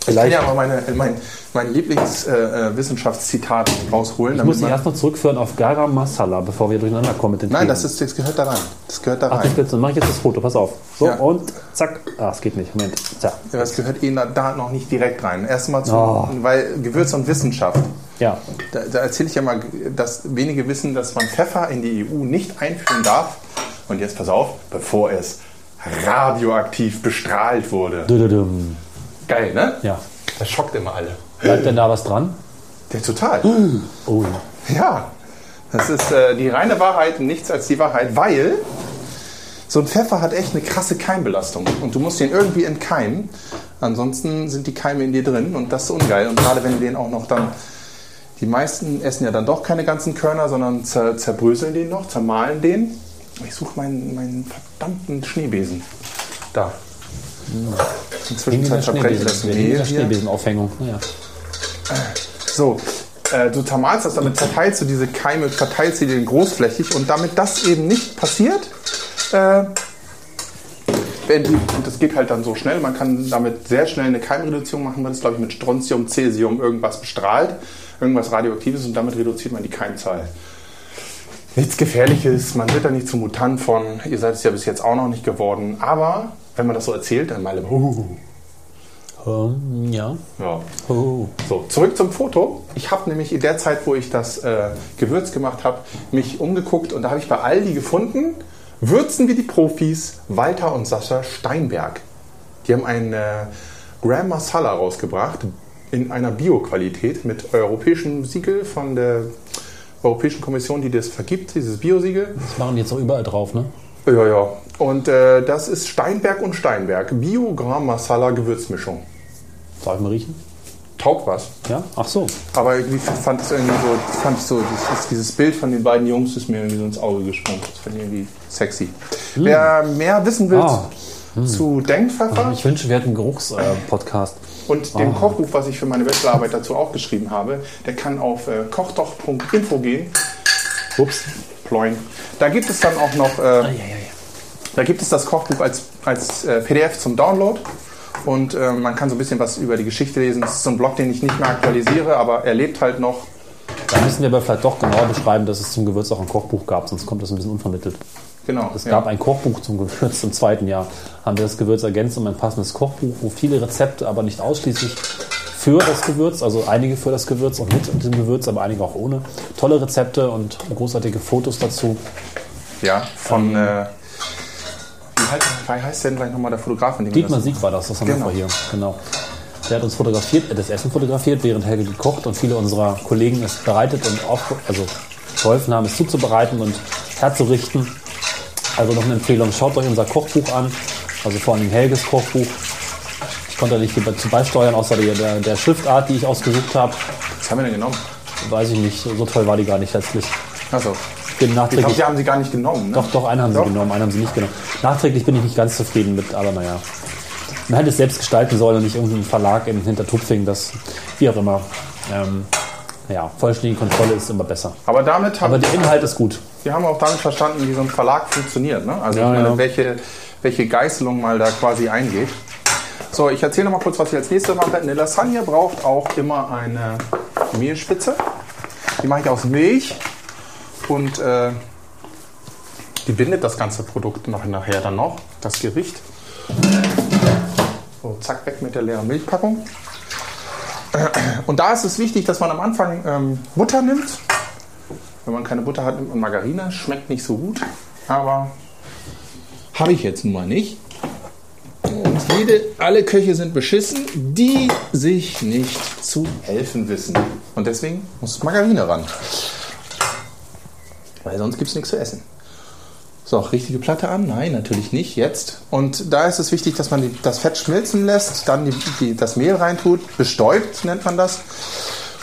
Ich kann Vielleicht, ja mal meine, mein, mein Lieblingswissenschaftszitat rausholen. ich muss dich erst noch zurückführen auf Garam Masala, bevor wir durcheinander kommen mit den nein, das, ist, das gehört da rein. Das gehört da Ach, das rein. du, dann mache ich jetzt das Foto, pass auf. So, Ja. und zack. Ah, es geht nicht, Moment. Zack. Ja, das gehört eh da- da noch nicht direkt rein. Erstmal zum, Oh. weil Gewürz und Wissenschaft. Ja, Da, da erzähle ich ja mal, dass wenige wissen, dass man Pfeffer in die EU nicht einführen darf. Und jetzt pass auf, bevor es radioaktiv bestrahlt wurde. Dududum. Geil, ne? ja. Das schockt immer alle. Bleibt denn da was dran? Der total. Oh ja. Ja, das ist äh, die reine Wahrheit und nichts als die Wahrheit, weil so ein Pfeffer hat echt eine krasse Keimbelastung und du musst den irgendwie entkeimen. Ansonsten sind die Keime in dir drin und das ist ungeil. Und gerade wenn du den auch noch dann, die meisten essen ja dann doch keine ganzen Körner, sondern zer, zerbröseln den noch, zermahlen den. Ich suche meinen, meinen verdammten Schneebesen. Da. Das Schneebesen- wegen Mehl dieser hier. Schneebesenaufhängung. Naja. So, äh, du zermalst das, damit verteilst du diese Keime, verteilst sie den großflächig und damit das eben nicht passiert, äh, wenn die, und das geht halt dann so schnell, man kann damit sehr schnell eine Keimreduzierung machen, weil das glaube ich mit Strontium, Cäsium irgendwas bestrahlt, irgendwas Radioaktives und damit reduziert man die Keimzahl. Nichts Gefährliches, man wird da nicht zum Mutant von, ihr seid es ja bis jetzt auch noch nicht geworden, aber wenn man das so erzählt, dann mal, uh, Ähm, ja. ja, Oh. so, zurück zum Foto. Ich habe nämlich in der Zeit, wo ich das äh, Gewürz gemacht habe, mich umgeguckt und da habe ich bei Aldi gefunden, würzen wie die Profis, Walter und Sascha Steinberg. Die haben ein äh, Gram Masala rausgebracht in einer Bio-Qualität mit europäischem Siegel von der Europäischen Kommission, die das vergibt, dieses Biosiegel. Das machen die jetzt auch überall drauf, ne? Ja, ja. Und äh, das ist Steinberg und Steinberg. Bio Gram Masala Gewürzmischung. Darf ich mal riechen? Taugt was. Ja? Ach so. Aber ich fand es irgendwie so, fand ich so dieses, dieses Bild von den beiden Jungs ist mir irgendwie so ins Auge gesprungen. Das finde ich irgendwie sexy. Wer mehr wissen will Ah. zu Denkpfeffer Ich wünsche, wir hätten einen Geruchspodcast. und dem Kochbuch, was ich für meine Bachelorarbeit dazu auch geschrieben habe, der kann auf äh, kochdoch.info gehen. Ups. Ploin. Da gibt es dann auch noch, äh, da gibt es das Kochbuch als, als äh, PDF zum Download. Und äh, man kann so ein bisschen was über die Geschichte lesen. Das ist so ein Blog, den ich nicht mehr aktualisiere, aber er lebt halt noch. Da müssen wir aber vielleicht doch genauer beschreiben, dass es zum Gewürz auch ein Kochbuch gab, sonst kommt das ein bisschen unvermittelt. Genau. Es ja. gab ein Kochbuch zum Gewürz im zweiten Jahr. Haben wir das Gewürz ergänzt um ein passendes Kochbuch, wo viele Rezepte, aber nicht ausschließlich für das Gewürz, also einige für das Gewürz und mit dem Gewürz, aber einige auch ohne. Tolle Rezepte und großartige Fotos dazu. Ja, von. Äh, wie, heißt, wie heißt denn gleich nochmal der Fotograf? in dem wir Dietmar Sieg war das, das haben Genau. wir hier. Genau. Der hat uns fotografiert, äh, das Essen fotografiert, während Helge gekocht und viele unserer Kollegen es bereitet und auch, also geholfen haben, es zuzubereiten und herzurichten. Also noch eine Empfehlung, schaut euch unser Kochbuch an, also vor allem Helges Kochbuch. Ich konnte da nicht dazu beisteuern, außer der, der, der Schriftart, die ich ausgesucht habe. Was haben wir denn genommen? Weiß ich nicht, so toll war die gar nicht letztlich. Achso. Ich bin Ich nachträglich. glaube, die haben sie gar nicht genommen. Ne? Doch, doch, einen haben Doch? sie genommen, einen haben sie nicht genommen. Nachträglich bin ich nicht ganz zufrieden mit, aber naja. Man hätte es selbst gestalten sollen und nicht irgendein Verlag in Hintertupfing, das, wie auch immer. Ähm, ja, vollständige Kontrolle ist immer besser. Aber damit haben Aber der Inhalt ist gut. wir haben auch damit verstanden, wie so ein Verlag funktioniert. Ne? Also Ja, ich meine, ja. welche, welche Geißelung mal da quasi eingeht. So, ich erzähle noch mal kurz, was ich als nächstes mache. Eine Lasagne braucht auch immer eine Mehlspitze. Die mache ich aus Milch und äh, die bindet das ganze Produkt noch nachher dann noch, das Gericht. So, zack, weg mit der leeren Milchpackung. Und da ist es wichtig, dass man am Anfang ähm, Butter nimmt. Wenn man keine Butter hat, nimmt man Margarine. Schmeckt nicht so gut, aber habe ich jetzt nun mal nicht. Und jede, alle Köche sind beschissen, die sich nicht zu helfen wissen. Und deswegen muss Margarine ran. Weil sonst gibt es nichts zu essen. So, richtige Platte an? Nein, natürlich nicht jetzt. Und da ist es wichtig, dass man die, das Fett schmilzen lässt, dann die, die, das Mehl reintut, bestäubt nennt man das,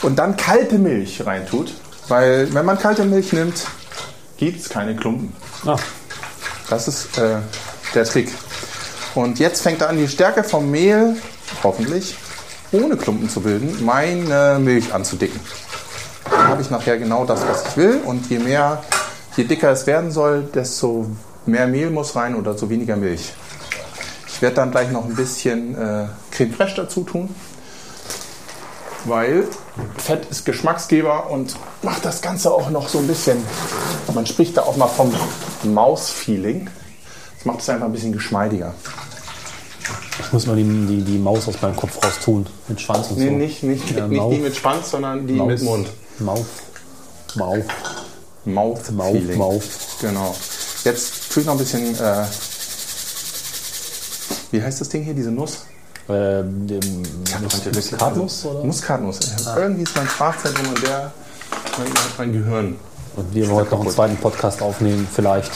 und dann kalte Milch reintut. Weil wenn man kalte Milch nimmt, gibt es keine Klumpen. Ah, Das ist äh, der Trick. Und jetzt fängt er an, die Stärke vom Mehl, hoffentlich, ohne Klumpen zu bilden, meine Milch anzudicken. Dann habe ich nachher genau das, was ich will. Und je mehr, je dicker es werden soll, desto mehr Mehl muss rein oder so weniger Milch. Ich werde dann gleich noch ein bisschen äh, Creme Fraiche dazu tun, weil Fett ist Geschmacksgeber und macht das Ganze auch noch so ein bisschen, man spricht da auch mal vom Maus-Feeling. Das macht es einfach ein bisschen geschmeidiger. ich muss mal die, die, die Maus aus meinem Kopf raus tun. Mit Schwanz und Nee, so. nicht, nicht, Ja, nicht die mit Schwanz, sondern die Maus. mit Mund. Mauf. Mouth Mauf, Feeling. Mauf. Genau. Jetzt tue ich noch ein bisschen, äh, wie heißt das Ding hier, diese Nuss? Ähm, dem Muskatnuss, oder? Muskatnuss. Irgendwie ist mein Sprachzentrum und der, mein, mein Gehirn. Und wir heute noch einen zweiten Podcast aufnehmen, vielleicht.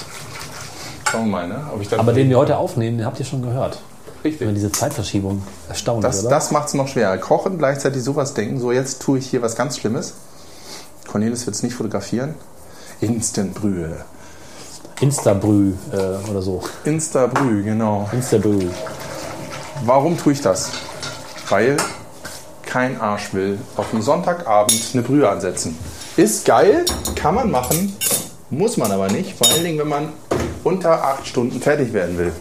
Schauen wir mal, ne? Aber den wir heute aufnehmen, den habt ihr schon gehört. Über Richtig. diese Zeitverschiebung. Erstaunlich, Das, oder? das macht es noch schwerer. Kochen, gleichzeitig sowas denken. So, jetzt tue ich hier was ganz Schlimmes. Cornelis wird es nicht fotografieren. Instant-Brühe. Instabrü äh, oder so. Insta-Brühe, genau. Instabrü. Warum tue ich das? Weil kein Arsch will auf einen Sonntagabend eine Brühe ansetzen. Ist geil, kann man machen, muss man aber nicht. Vor allen Dingen, wenn man unter acht Stunden fertig werden will.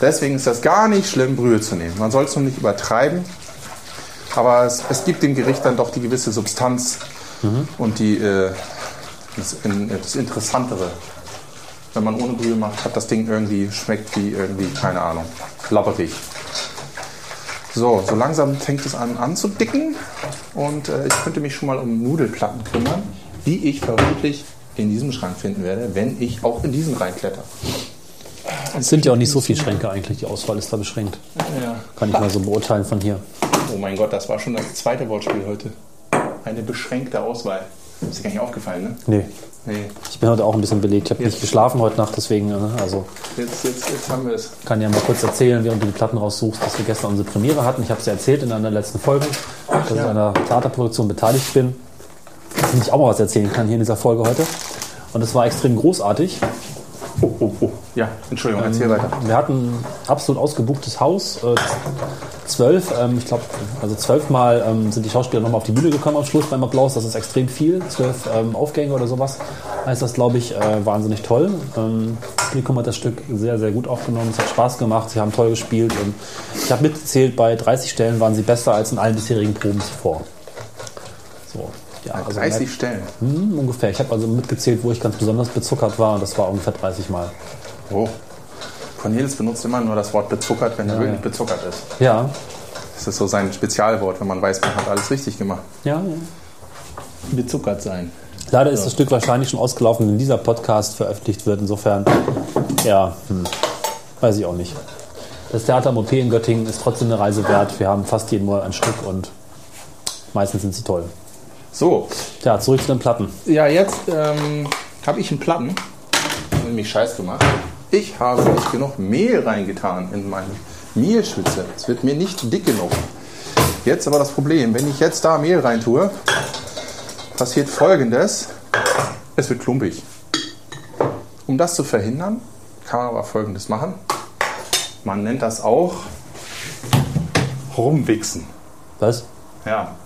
Deswegen ist das gar nicht schlimm, Brühe zu nehmen. Man soll es nur nicht übertreiben. Aber es, es gibt dem Gericht dann doch die gewisse Substanz und die, äh, das, in, das Interessantere. Wenn man ohne Brühe macht, hat das Ding irgendwie, schmeckt wie irgendwie, keine Ahnung, labberig. So, so langsam fängt es an anzudicken und äh, ich könnte mich schon mal um Nudelplatten kümmern, die ich vermutlich in diesem Schrank finden werde, wenn ich auch in diesen reinkletter. Es sind ja auch nicht so viele Schränke eigentlich, die Auswahl ist da beschränkt. Ja. Kann ich mal so beurteilen von hier. Oh mein Gott, das war schon das zweite Wortspiel heute. Eine beschränkte Auswahl. Ist dir gar nicht aufgefallen, ne? Nee. Nee. Ich bin heute auch ein bisschen belegt. Ich habe nicht geschlafen heute Nacht, deswegen, äh, also Jetzt, jetzt, jetzt haben wir es. kann ja mal kurz erzählen, während du die Platten raussuchst, dass wir gestern unsere Premiere hatten. Ich habe es ja erzählt in einer letzten Folge, dass ich ja. an einer Theaterproduktion beteiligt bin. Und ich auch mal was erzählen kann hier in dieser Folge heute. Und es war extrem großartig. Oh, oh, oh. Ja, Entschuldigung, erzähl weiter. Wir hatten ein absolut ausgebuchtes Haus. Äh, zwölf, ähm, ich glaube, also zwölfmal ähm, sind die Schauspieler nochmal auf die Bühne gekommen am Schluss beim Applaus. Das ist extrem viel. Zwölf ähm, Aufgänge oder sowas. Heißt das, glaube ich, äh, wahnsinnig toll. Ähm, das Publikum hat das Stück sehr, sehr gut aufgenommen. Es hat Spaß gemacht. Sie haben toll gespielt. Und ich habe mitgezählt, bei 30 Stellen waren sie besser als in allen bisherigen Proben zuvor. So. Ja, also 30 merk- Stellen. Hm, ungefähr. Ich habe also mitgezählt, wo ich ganz besonders bezuckert war und das war ungefähr 30 Mal. Oh. Cornelis benutzt immer nur das Wort bezuckert, wenn er wirklich ja. bezuckert ist. Ja, Das ist so sein Spezialwort, wenn man weiß, man hat alles richtig gemacht. ja, ja. Bezuckert sein. Leider ist das Stück wahrscheinlich schon ausgelaufen, wenn dieser Podcast veröffentlicht wird. Insofern, ja, hm, weiß ich auch nicht. Das Theater am OP in Göttingen ist trotzdem eine Reise wert. Wir haben fast jeden Monat ein Stück und meistens sind sie toll. So, Ja, zurück zu den Platten. ja, jetzt ähm, habe ich einen Platten. Nämlich scheiß gemacht. Ich habe nicht genug Mehl reingetan in meine Mehlschwitze. Es wird mir nicht dick genug. Jetzt aber das Problem, wenn ich jetzt da Mehl rein tue, passiert folgendes. Es wird klumpig. Um das zu verhindern, kann man aber folgendes machen. Man nennt das auch rumwichsen. Was? Ja.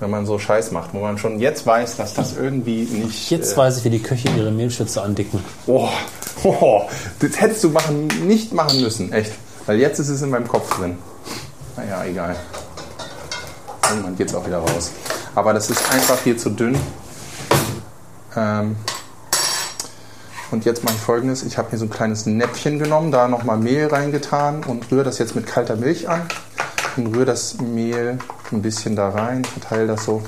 Wenn man so Scheiß macht, wo man schon jetzt weiß, dass das irgendwie nicht. Jetzt äh, weiß ich, wie die Köche ihre Mehlschütze andicken. oh, (laughs) oh, das hättest du machen, nicht machen müssen, echt. Weil jetzt ist es in meinem Kopf drin. Naja, egal. Irgendwann geht es auch wieder raus. Aber das ist einfach hier zu dünn. Ähm, und jetzt mache ich folgendes: Ich habe hier so ein kleines Näpfchen genommen, da nochmal Mehl reingetan und rühre das jetzt mit kalter Milch an. Und rühre das Mehl ein bisschen da rein, verteile das so.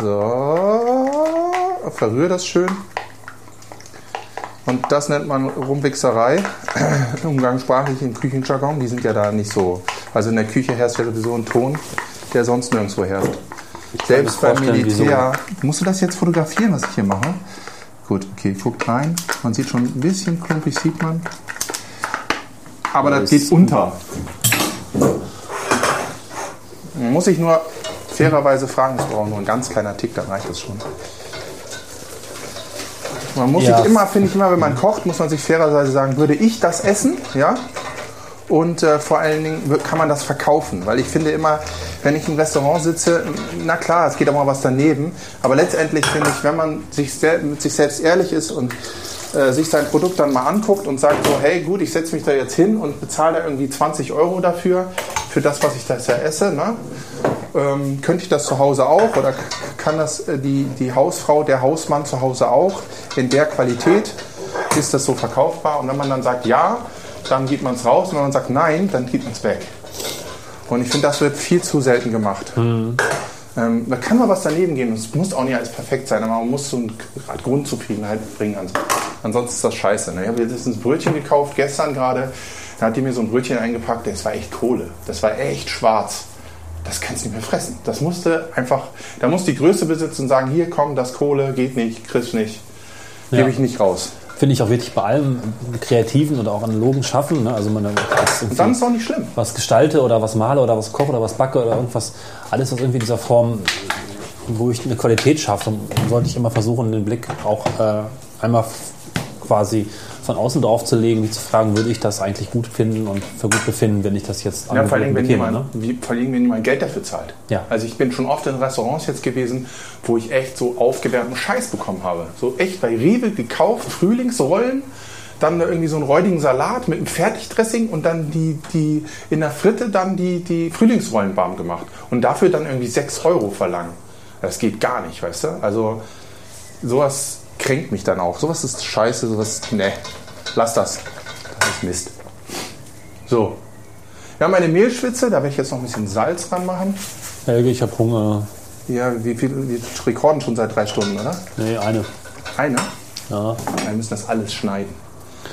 So, verrühre das schön. Und das nennt man Rumwichserei, (clears throat) umgangssprachlich im Küchenjargon. Die sind ja da nicht so. Also in der Küche herrscht ja sowieso ein Ton, der sonst nirgendwo herrscht. Selbst beim Militär. Musst du das jetzt fotografieren, was ich hier mache? Gut, okay, guckt rein. Man sieht schon ein bisschen klumpig, sieht man. Aber das geht unter. Muss sich nur fairerweise fragen, es braucht nur ein ganz kleiner Tick, dann reicht das schon. Man muss Ja. sich immer, finde ich immer, wenn man kocht, muss man sich fairerweise sagen, würde ich das essen, ja? Und äh, vor allen Dingen kann man das verkaufen, weil ich finde immer, wenn ich im Restaurant sitze, na klar, es geht auch mal was daneben, aber letztendlich finde ich, wenn man sich mit sich selbst ehrlich ist und äh, sich sein Produkt dann mal anguckt und sagt so, hey gut, ich setze mich da jetzt hin und bezahle da irgendwie 20 Euro dafür, für das, was ich da ja esse, ne? ähm, könnte ich das zu Hause auch oder kann das äh, die, die Hausfrau, der Hausmann zu Hause auch in der Qualität? Ist das so verkaufbar? Und wenn man dann sagt ja, dann gibt man es raus und wenn man sagt nein, dann gibt man es weg. Und ich finde, das wird viel zu selten gemacht. Ähm, da kann mal was daneben gehen. Es muss auch nicht alles perfekt sein, aber man muss so eine Grundzufriedenheit bringen. ans- Ansonsten ist das scheiße. Ne? Ich habe jetzt ein Brötchen gekauft, gestern gerade. Da hat die mir so ein Brötchen eingepackt, das war echt Kohle. Das war echt schwarz. Das kannst du nicht mehr fressen. Das musste einfach, da muss die Größe besitzen und sagen, hier komm, das Kohle geht nicht, kriegst nicht, Ja. gebe ich nicht raus. Finde ich auch wirklich bei allem kreativen oder auch analogen Schaffen. Ne? Also man Und dann ist auch nicht schlimm. was gestalte oder was male oder was koche oder was backe oder irgendwas, alles was irgendwie in dieser Form, wo ich eine Qualität schaffe, sollte ich immer versuchen, den Blick auch äh, einmal quasi von außen drauf zu legen, mich zu fragen, würde ich das eigentlich gut finden und für gut befinden, wenn ich das jetzt Ja, vor allem, wenn bekäme, jemand, ne? wie, vor allem, wenn jemand Geld dafür zahlt. Ja. Also ich bin schon oft in Restaurants jetzt gewesen, wo ich echt so aufgewärmten Scheiß bekommen habe. So echt bei Rewe gekauft, Frühlingsrollen, dann irgendwie so einen räudigen Salat mit einem Fertigdressing und dann die, die in der Fritte dann die, die Frühlingsrollen warm gemacht. Und dafür dann irgendwie 6 Euro verlangen. Das geht gar nicht, weißt du? Also sowas kränkt mich dann auch. Sowas ist scheiße, sowas, ne, lass das. Das ist Mist. So, wir haben eine Mehlschwitze, da werde ich jetzt noch ein bisschen Salz dran machen. Helge, ich habe Hunger. Ja, wie viel, wir rekorden schon seit drei Stunden, oder? Nee, eine. Eine? Ja. Wir müssen das alles schneiden.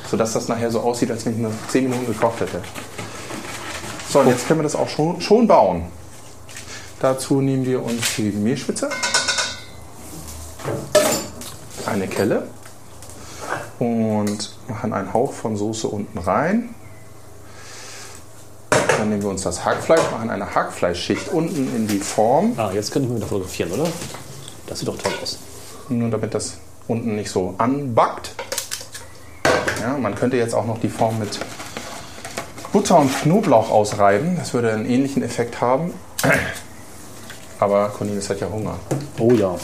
Sodass das nachher so aussieht, als wenn ich nur 10 Minuten gekocht hätte. So, und jetzt können wir das auch schon, schon bauen. Dazu nehmen wir uns die Mehlschwitze, eine Kelle und machen einen Hauch von Soße unten rein. Dann nehmen wir uns das Hackfleisch, machen eine Hackfleischschicht unten in die Form. Ah, jetzt könnte ich mich wieder fotografieren, oder? Das sieht doch toll aus. Nur damit das unten nicht so anbackt. Ja, man könnte jetzt auch noch die Form mit Butter und Knoblauch ausreiben. Das würde einen ähnlichen Effekt haben. Aber Cornelis hat ja Hunger. Oh ja.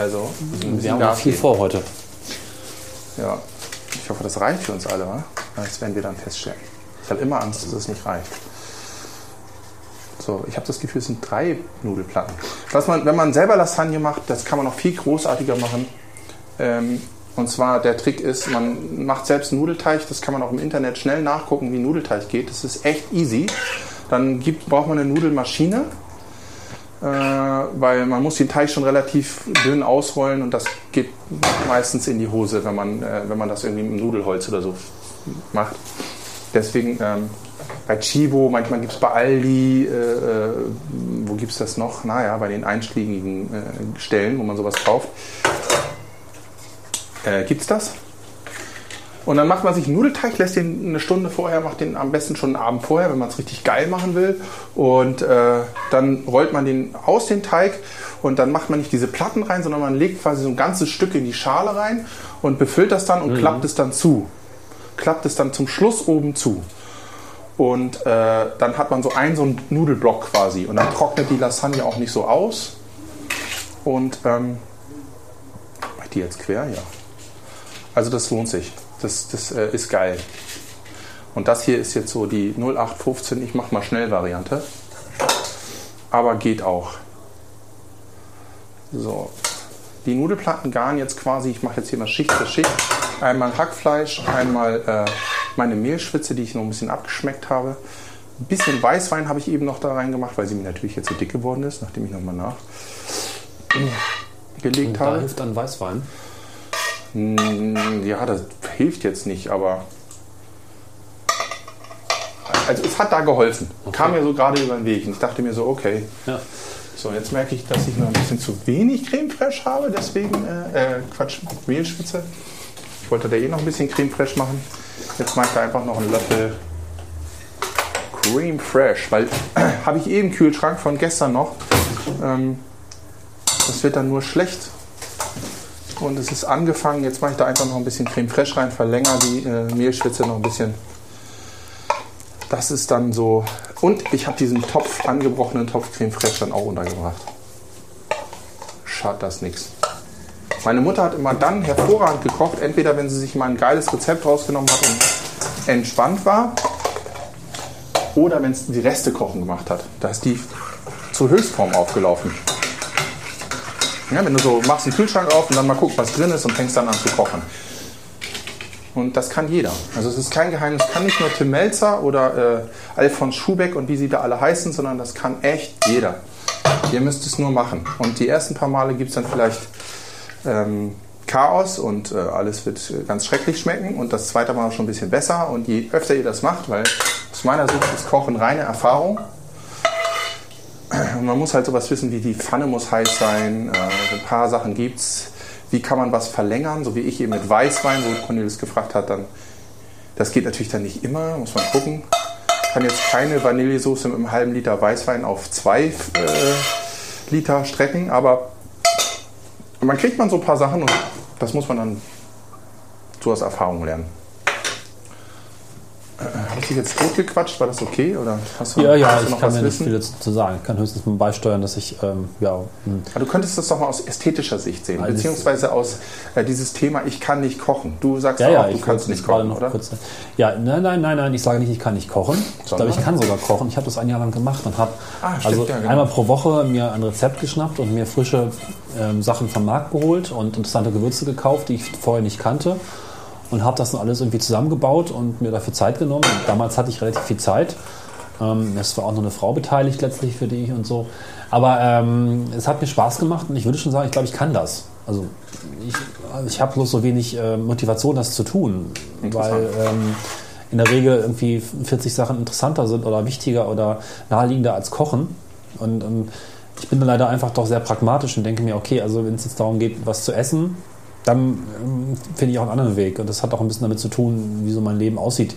Also, müssen Wir haben noch viel vor heute. Ja. Ich hoffe, das reicht für uns alle, wa? Das werden wir dann feststellen. Ich habe immer Angst, dass es nicht reicht. So, ich habe das Gefühl, es sind drei Nudelplatten. Was man, wenn man selber Lasagne macht, das kann man noch viel großartiger machen. Ähm, und zwar der Trick ist, man macht selbst Nudelteig. Das kann man auch im Internet schnell nachgucken, wie Nudelteig geht. Das ist echt easy. Dann gibt, braucht man eine Nudelmaschine, weil man muss den Teig schon relativ dünn ausrollen und das geht meistens in die Hose, wenn man, äh, wenn man das irgendwie mit Nudelholz oder so macht. Deswegen ähm, bei Chibo, manchmal gibt es bei Aldi, äh, äh wo gibt es das noch? Naja, bei den einschlägigen äh, Stellen, wo man sowas kauft, äh, es das. Und dann macht man sich einen Nudelteig, lässt den eine Stunde vorher, macht den am besten schon einen Abend vorher, wenn man es richtig geil machen will. Und äh, dann rollt man den aus den Teig und dann macht man nicht diese Platten rein, sondern man legt quasi so ein ganzes Stück in die Schale rein und befüllt das dann und mhm. klappt es dann zu. Klappt es dann zum Schluss oben zu. Und äh, dann hat man so einen, so einen Nudelblock quasi. Und dann trocknet die Lasagne auch nicht so aus. Und ähm, ich die jetzt quer? Ja. Also das lohnt sich. Das, das äh, ist geil. Und das hier ist jetzt so die 0815, ich mache mal schnell Variante. Aber geht auch. So. Die Nudelplatten garen jetzt quasi, ich mache jetzt hier mal Schicht für Schicht. Einmal Hackfleisch, einmal äh, meine Mehlschwitze, die ich noch ein bisschen abgeschmeckt habe. Ein bisschen Weißwein habe ich eben noch da reingemacht, weil sie mir natürlich jetzt so dick geworden ist, nachdem ich nochmal nachgelegt habe. Da hilft dann Weißwein? Hm, ja, das hilft jetzt nicht, aber. Also es hat da geholfen. Okay. Kam mir so gerade über den Weg. Und ich dachte mir so, okay. Ja. So, jetzt merke ich, dass ich noch ein bisschen zu wenig Creme Fraiche habe, deswegen, äh, äh, Quatsch, Mehlspitze. Ich wollte da eh noch ein bisschen Creme Fraiche machen. Jetzt mache ich da einfach noch einen Löffel Cream Fresh, weil äh, habe ich eben Kühlschrank von gestern noch. Ähm, das wird dann nur schlecht, und es ist angefangen. Jetzt mache ich da einfach noch ein bisschen Creme Fraiche rein, verlängere die äh, Mehlschwitze noch ein bisschen. Das ist dann so. Und ich habe diesen Topf, angebrochenen Topf Creme Fraiche dann auch untergebracht. Schadet das nichts. Meine Mutter hat immer dann hervorragend gekocht, entweder wenn sie sich mal ein geiles Rezept rausgenommen hat und entspannt war, oder wenn es die Reste kochen gemacht hat. Da ist die zur Höchstform aufgelaufen. Ja, wenn du so machst einen Kühlschrank auf und dann mal guckst, was drin ist und fängst dann an zu kochen. Und das kann jeder. Also es ist kein Geheimnis, kann nicht nur Tim Melzer oder äh, Alfons Schubeck und wie sie da alle heißen, sondern das kann echt jeder. Ihr müsst es nur machen. Und die ersten paar Male gibt es dann vielleicht ähm, Chaos und äh, alles wird ganz schrecklich schmecken und das zweite Mal schon ein bisschen besser. Und je öfter ihr das macht, weil aus meiner Sicht ist Kochen reine Erfahrung, man muss halt sowas wissen wie die Pfanne muss heiß sein, äh, ein paar Sachen gibt's. Wie kann man was verlängern, so wie ich eben mit Weißwein, wo Cornelis gefragt hat, dann, das geht natürlich dann nicht immer, muss man gucken. Ich kann jetzt keine Vanillesoße mit einem halben Liter Weißwein auf zwei äh, Liter strecken, aber man kriegt man so ein paar Sachen und das muss man dann so aus Erfahrung lernen. Habe ich dich jetzt totgequatscht? War das okay? Oder hast du, ja, ja, hast du ich kann mir nicht viel dazu sagen. Ich kann höchstens mal beisteuern, dass ich, ähm, ja. Hm. Aber du könntest das doch mal aus ästhetischer Sicht sehen, also beziehungsweise aus äh, dieses Thema, ich kann nicht kochen. Du sagst ja, auch, ja, du kannst nicht kochen, oder? Kurz, ja, nein, nein, nein, nein, ich sage nicht, ich kann nicht kochen. Sondern? Ich glaube, ich kann sogar kochen. Ich habe das ein Jahr lang gemacht und habe ah, also ja, genau. einmal pro Woche mir ein Rezept geschnappt und mir frische ähm, Sachen vom Markt geholt und interessante Gewürze gekauft, die ich vorher nicht kannte und habe das dann alles irgendwie zusammengebaut und mir dafür Zeit genommen. Und damals hatte ich relativ viel Zeit. Ähm, es war auch noch eine Frau beteiligt letztlich für die und so. Aber ähm, es hat mir Spaß gemacht und ich würde schon sagen, ich glaube, ich kann das. Also ich, ich habe bloß so wenig äh, Motivation, das zu tun, weil ähm, in der Regel irgendwie 40 Sachen interessanter sind oder wichtiger oder naheliegender als Kochen. Und ähm, ich bin dann leider einfach doch sehr pragmatisch und denke mir, okay, also wenn es jetzt darum geht, was zu essen, dann ähm, finde ich auch einen anderen Weg. Und das hat auch ein bisschen damit zu tun, wie so mein Leben aussieht.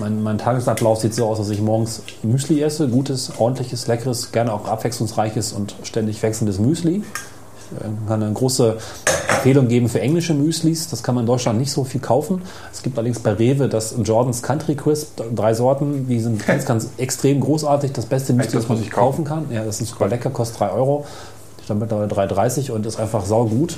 Mein, mein Tagesablauf sieht so aus, dass ich morgens Müsli esse, gutes, ordentliches, leckeres, gerne auch abwechslungsreiches und ständig wechselndes Müsli. Ich äh, kann eine große Empfehlung geben für englische Müslis. Das kann man in Deutschland nicht so viel kaufen. Es gibt allerdings bei Rewe das Jordans Country Crisp, drei Sorten. Die sind (laughs) ganz, ganz extrem großartig. Das beste Müsli, das man sich kaufen kann. Ja, das ist super lecker, kostet 3 Euro. Ich stand mittlerweile 3,30 und ist einfach saugut.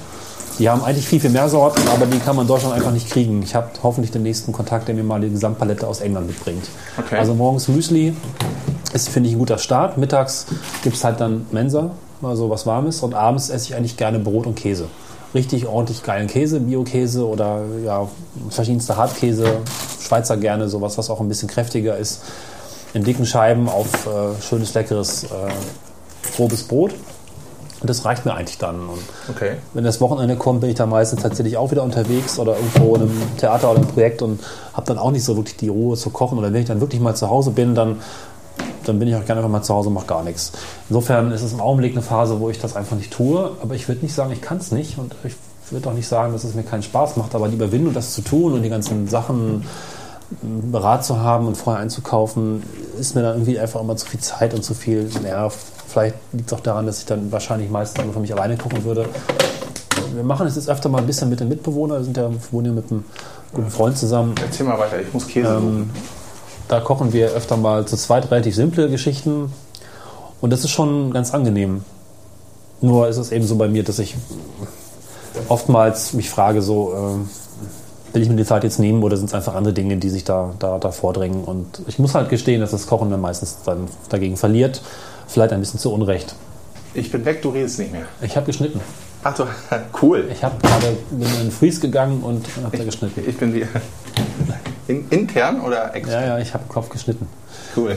Die haben eigentlich viel, viel mehr Sorten, aber die kann man in Deutschland einfach nicht kriegen. Ich habe hoffentlich den nächsten Kontakt, der mir mal die Gesamtpalette aus England mitbringt. Okay. Also morgens Müsli, Ist, finde ich, ein guter Start. Mittags gibt es halt dann Mensa, also was Warmes. Und abends esse ich eigentlich gerne Brot und Käse. Richtig ordentlich geilen Käse, Bio-Käse oder ja, verschiedenste Hartkäse. Schweizer gerne, sowas, was auch ein bisschen kräftiger ist. In dicken Scheiben auf äh, schönes, leckeres, äh, grobes Brot. Und das reicht mir eigentlich dann. Und Okay. wenn das Wochenende kommt, bin ich dann meistens tatsächlich auch wieder unterwegs oder irgendwo in einem Theater oder einem Projekt und habe dann auch nicht so wirklich die Ruhe zu kochen. Oder wenn ich dann wirklich mal zu Hause bin, dann, dann bin ich auch gerne einfach mal zu Hause und mache gar nichts. Insofern ist es im Augenblick eine Phase, wo ich das einfach nicht tue. Aber ich würde nicht sagen, ich kann es nicht. Und ich würde auch nicht sagen, dass es mir keinen Spaß macht. Aber die Überwindung, das zu tun und die ganzen Sachen Berat zu haben und vorher einzukaufen, ist mir dann irgendwie einfach immer zu viel Zeit und zu viel Nerv. Vielleicht liegt es auch daran, dass ich dann wahrscheinlich meistens nur für mich alleine kochen würde. Wir machen es jetzt öfter mal ein bisschen mit den Mitbewohnern. Wir sind ja, wohnen ja mit einem guten Freund zusammen. Erzähl mal weiter, ich muss Käse Ähm, suchen. da kochen wir öfter mal zu zweit relativ simple Geschichten. Und das ist schon ganz angenehm. Nur ist es eben so bei mir, dass ich oftmals mich frage, so, äh, will ich mir die Zeit jetzt nehmen oder sind es einfach andere Dinge, die sich da, da, da vordrängen? Und ich muss halt gestehen, dass das Kochen dann meistens dann dagegen verliert. Vielleicht ein bisschen zu Unrecht. Ich bin weg, du redest nicht mehr. Ich habe geschnitten. Ach so, (laughs) cool. Ich habe gerade bin in den Freeze gegangen und habe da geschnitten. Ich bin wie. In, intern oder extern? Ja, ja, ich habe Kopf geschnitten. Cool.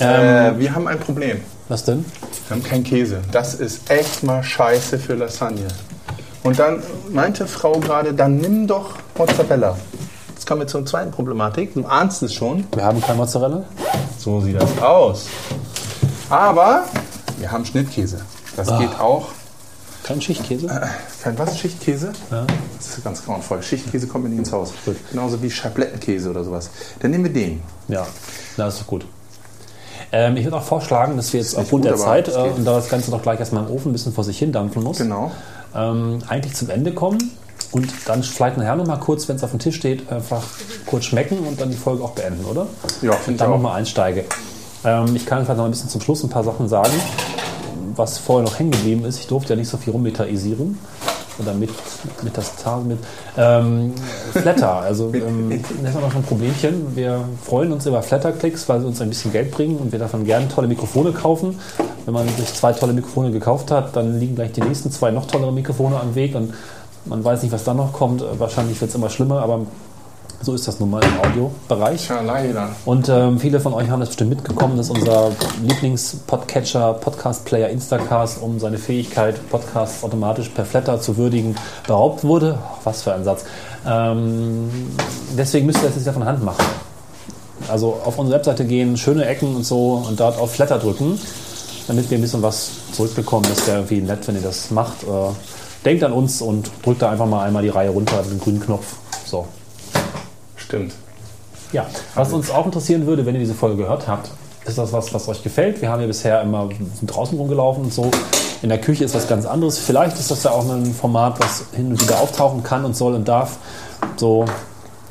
Ähm, äh, wir haben ein Problem. Was denn? Wir haben keinen Käse. Das ist echt mal scheiße für Lasagne. Und dann meinte Frau gerade, dann nimm doch Mozzarella. Jetzt kommen wir zur zweiten Problematik. Du ahnst es schon. Wir haben kein Mozzarella. So sieht das aus. Aber wir haben Schnittkäse. Das geht auch. Kein Schichtkäse? Kein was? Schichtkäse? Ja. Das ist ganz grauenvoll. Schichtkäse kommt mir nicht ins Haus. Gut. Genauso wie Schablettenkäse oder sowas. Dann nehmen wir den. Ja, das ist doch gut. Ähm, ich würde auch vorschlagen, dass wir jetzt aufgrund gut, der Zeit äh, und da das Ganze doch gleich erstmal im Ofen ein bisschen vor sich hin dampfen muss, Genau. ähm, eigentlich zum Ende kommen und dann vielleicht nachher nochmal kurz, wenn es auf dem Tisch steht, einfach kurz schmecken und dann die Folge auch beenden, oder? Ja, finde Und ich dann auch. nochmal einsteige. Ähm, ich kann vielleicht noch ein bisschen zum Schluss ein paar Sachen sagen, was vorher noch hängen geblieben ist. Ich durfte ja nicht so viel rummetaisieren. Oder mit, mit das Tal mit. Ähm, Flatter, also ähm, das ist noch ein Problemchen. Wir freuen uns über Flatter-Klicks, weil sie uns ein bisschen Geld bringen und wir davon gerne tolle Mikrofone kaufen. Wenn man sich zwei tolle Mikrofone gekauft hat, dann liegen gleich die nächsten zwei noch tollere Mikrofone am Weg und man weiß nicht, was dann noch kommt. Wahrscheinlich wird es immer schlimmer, aber so ist das nun mal im Audiobereich. Tja, leider. Und ähm, viele von euch haben das bestimmt mitgekommen, dass unser Lieblings-Podcatcher, Podcast-Player Instacast, um seine Fähigkeit, Podcasts automatisch per Flatter zu würdigen, beraubt wurde. Oh, was für ein Satz. Ähm, deswegen müsst ihr das jetzt ja von Hand machen. Also auf unsere Webseite gehen, schöne Ecken und so und dort auf Flatter drücken, damit wir ein bisschen was zurückbekommen. Das wäre irgendwie nett, wenn ihr das macht. Äh, denkt an uns und drückt da einfach mal einmal die Reihe runter, den grünen Knopf. So. Stimmt. Ja, was uns auch interessieren würde, wenn ihr diese Folge gehört habt, ist das was, was euch gefällt? Wir haben ja bisher immer draußen rumgelaufen und so. In der Küche ist was ganz anderes. Vielleicht ist das ja auch ein Format, was hin und wieder auftauchen kann und soll und darf. So,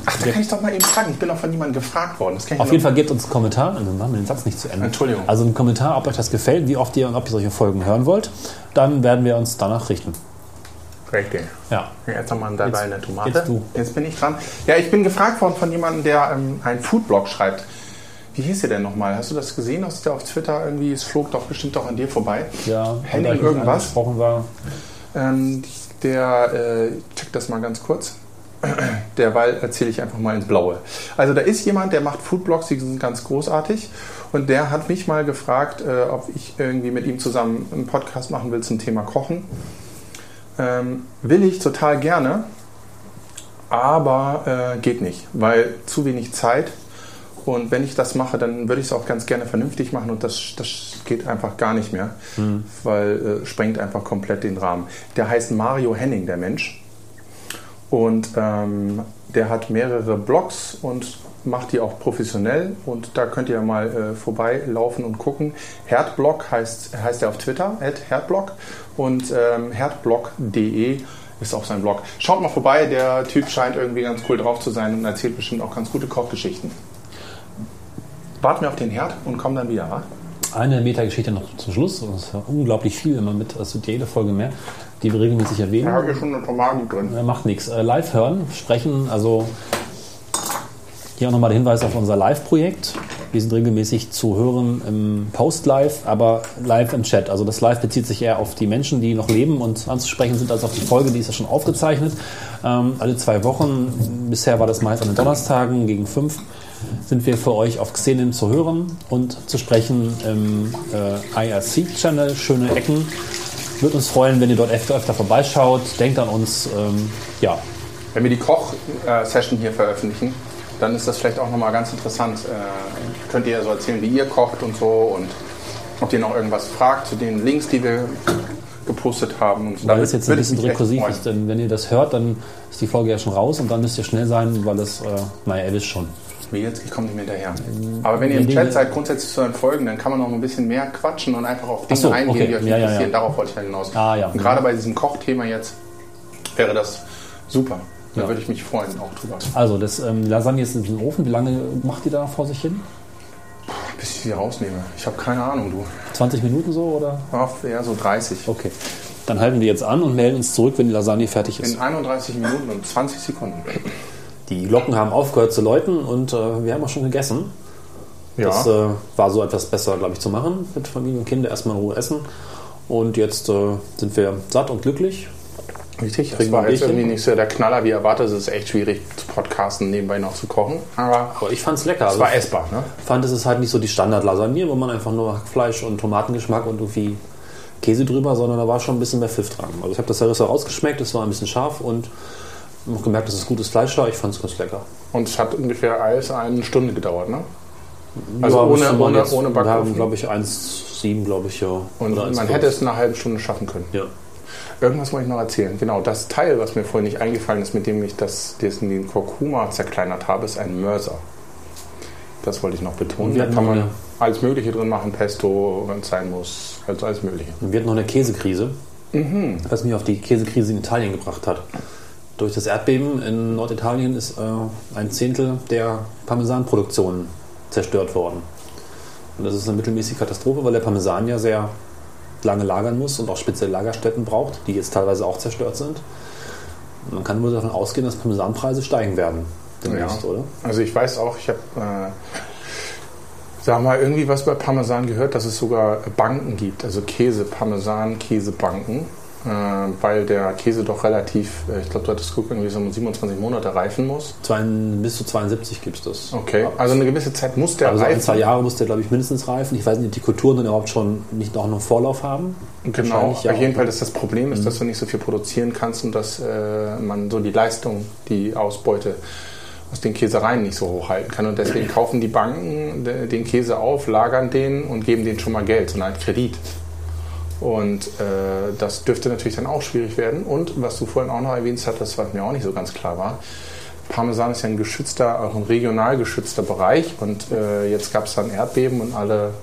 Ach, da kann ich doch mal eben fragen. Ich bin auch von jemandem gefragt worden. Das kann ich auf jeden Fall gebt uns einen Kommentar. Also machen wir den Satz nicht zu Ende. Entschuldigung. Also einen Kommentar, ob euch das gefällt, wie oft ihr und ob ihr solche Folgen hören wollt. Dann werden wir uns danach richten. Richtig. Ja. Jetzt nochmal dabei eine Tomate. jetzt du. Jetzt bin ich dran. Ja, ich bin gefragt worden von jemandem, der ähm, einen Foodblog schreibt. Wie hieß der denn nochmal? Hast du das gesehen, dass der auf Twitter irgendwie, es flog doch bestimmt auch an dir vorbei? Ja, Henning irgendwas? angesprochen war. Ähm, der, äh, check das mal ganz kurz. (clears throat) Derweil erzähle ich einfach mal ins Blaue. Also da ist jemand, der macht Foodblogs, die sind ganz großartig. Und der hat mich mal gefragt, äh, ob ich irgendwie mit ihm zusammen einen Podcast machen will zum Thema Kochen. Ähm, will ich total gerne, aber äh, geht nicht, weil zu wenig Zeit. Und wenn ich das mache, dann würde ich es auch ganz gerne vernünftig machen und das, das geht einfach gar nicht mehr, weil äh, sprengt einfach komplett den Rahmen. Der heißt Mario Henning, der Mensch. Und ähm, der hat mehrere Blogs und macht die auch professionell. Und da könnt ihr mal äh, vorbeilaufen und gucken. Herdblog heißt, heißt er auf Twitter, Herdblog. Und ähm, herdblog.de ist auch sein Blog. Schaut mal vorbei, der Typ scheint irgendwie ganz cool drauf zu sein und erzählt bestimmt auch ganz gute Kochgeschichten. Warten wir auf den Herd und kommen dann wieder, wa? Eine Metageschichte noch zum Schluss. Das ist ja unglaublich viel immer mit, das wird jede Folge mehr, die wir regelmäßig erwähnen. Da habe ich schon eine Tomate drin. Macht nichts. Äh, live hören, sprechen, also hier auch nochmal der Hinweis auf unser Live-Projekt. Wir sind regelmäßig zu hören im Post-Live, aber live im Chat. Also das Live bezieht sich eher auf die Menschen, die noch leben und anzusprechen sind, als auf die Folge, die ist ja schon aufgezeichnet. Ähm, alle zwei Wochen, bisher war das meist an den Donnerstagen gegen fünf, sind wir für euch auf Xenin zu hören und zu sprechen im äh, IRC-Channel, schöne Ecken. Würde uns freuen, wenn ihr dort öfter, öfter vorbeischaut. Denkt an uns. Ähm, ja. Wenn wir die Koch-Session hier veröffentlichen, dann ist das vielleicht auch nochmal ganz interessant. Äh, könnt ihr ja so erzählen, wie ihr kocht und so und ob ihr noch irgendwas fragt zu den Links, die wir gepostet haben. Und weil es jetzt ein bisschen rekursiv ist, denn wenn ihr das hört, dann ist die Folge ja schon raus und dann müsst ihr schnell sein, weil es, äh, naja, ihr wisst schon. Wie jetzt? Ich komme nicht mehr hinterher. Aber wenn ihr im Chat seid, grundsätzlich zu den Folgen, dann kann man noch ein bisschen mehr quatschen und einfach auf Dinge so, eingehen, okay. die euch ja, interessieren. Ja, ja. Darauf wollte ich ja hinaus. Ah, ja. Und gerade bei diesem Kochthema jetzt wäre das super. Da würde ich mich freuen auch drüber. Also, das ähm, Lasagne ist in den Ofen. Wie lange macht ihr da vor sich hin? Bis ich sie rausnehme. Ich habe keine Ahnung, du. 20 Minuten so oder? Ja, so 30. Okay. Dann halten wir jetzt an und melden uns zurück, wenn die Lasagne fertig ist. In 31 Minuten und 20 Sekunden. Die Glocken haben aufgehört zu läuten und äh, wir haben auch schon gegessen. Ja. Das äh, war so etwas besser, glaube ich, zu machen. Mit Familie und Kinder erstmal in Ruhe essen. Und jetzt äh, sind wir satt und glücklich Richtig, das war jetzt irgendwie nicht so der Knaller wie erwartet. Es ist echt schwierig zu podcasten, nebenbei noch zu kochen. Aber, aber ich fand es lecker. Es also war essbar. Ne? fand, es ist halt nicht so die Standard-Lasagne, wo man einfach nur Hackfleisch und Tomatengeschmack und irgendwie Käse drüber, sondern da war schon ein bisschen mehr Pfiff dran. Also ich habe das Sarissa rausgeschmeckt, es war ein bisschen scharf und habe gemerkt, dass es gutes Fleisch war. Ich fand es ganz lecker. Und es hat ungefähr alles eine Stunde gedauert, ne? Also ja, ohne, ohne, ohne Backofen? Wir haben, glaube ich, 1,7, glaube ich, ja. Und man hätte es in einer halben Stunde schaffen können. Ja. Irgendwas wollte ich noch erzählen. Genau, das Teil, was mir vorhin nicht eingefallen ist, mit dem ich das, den Kurkuma zerkleinert habe, ist ein Mörser. Das wollte ich noch betonen. Da kann man alles Mögliche drin machen, Pesto, wenn es sein muss, also alles Mögliche. Und wir hatten noch eine Käsekrise, mhm. was mich auf die Käsekrise in Italien gebracht hat. Durch das Erdbeben in Norditalien ist äh, ein Zehntel der Parmesanproduktion zerstört worden. Und das ist eine mittelmäßige Katastrophe, weil der Parmesan ja sehr lange lagern muss und auch spezielle Lagerstätten braucht, die jetzt teilweise auch zerstört sind. Man kann wohl davon ausgehen, dass Parmesanpreise steigen werden demnächst, ja. oder? Also ich weiß auch, ich habe, äh, sag mal, irgendwie was bei Parmesan gehört, dass es sogar Banken gibt, also Käse, Parmesan, Käsebanken weil der Käse doch relativ, äh, ich glaube, du hattest geguckt, irgendwie so 27 Monate reifen muss. Zwei, bis zu 72 gibt es das. Okay, also eine gewisse Zeit muss der also reifen. Also ein, zwei Jahre muss der, glaube ich, mindestens reifen. Ich weiß nicht, ob die Kulturen dann überhaupt schon nicht auch noch Vorlauf haben. Genau, auf jeden Fall, dass das Problem ist, mhm. dass du nicht so viel produzieren kannst und dass äh, man so die Leistung, die Ausbeute aus den Käsereien nicht so hochhalten kann. Und deswegen (clears throat) kaufen die Banken den Käse auf, lagern den und geben den schon mal Geld, so eine Art Kredit. Und äh, das dürfte natürlich dann auch schwierig werden. Und was du vorhin auch noch erwähnt hattest, was mir auch nicht so ganz klar war, Parmesan ist ja ein geschützter, auch ein regional geschützter Bereich. Und äh, jetzt gab es dann Erdbeben und alle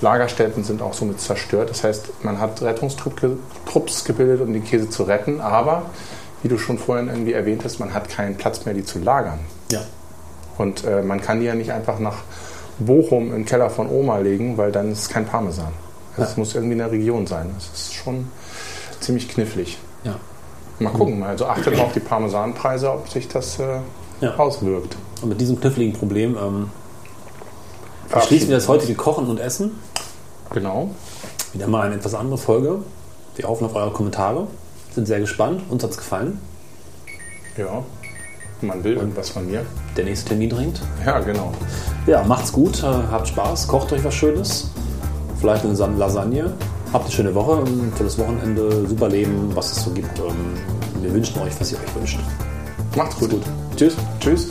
Lagerstätten sind auch somit zerstört. Das heißt, man hat Rettungstrupps gebildet, um den Käse zu retten. Aber, wie du schon vorhin irgendwie erwähnt hast, man hat keinen Platz mehr, die zu lagern. Ja. Und äh, man kann die ja nicht einfach nach Bochum im Keller von Oma legen, weil dann ist es kein Parmesan. Es muss irgendwie in der Region sein. Das ist schon ziemlich knifflig. Ja. Mal gucken. Also achtet mal auf die Parmesanpreise, ob sich das äh, ja. auswirkt. Und mit diesem kniffligen Problem ähm, verschließen wir das heutige Kochen und Essen. Genau. Wieder mal eine etwas andere Folge. Wir hoffen auf eure Kommentare. Sind sehr gespannt. Uns hat es gefallen. Ja. Man will irgendwas von mir. Der nächste Termin dringt. Ja, genau. Ja, macht's gut, äh, habt Spaß, kocht euch was Schönes vielleicht eine Lasagne. Habt eine schöne Woche, ein tolles Wochenende, super Leben, was es so gibt. Ähm, wir wünschen euch, was ihr euch wünscht. Macht's gut. gut. Tschüss. Tschüss.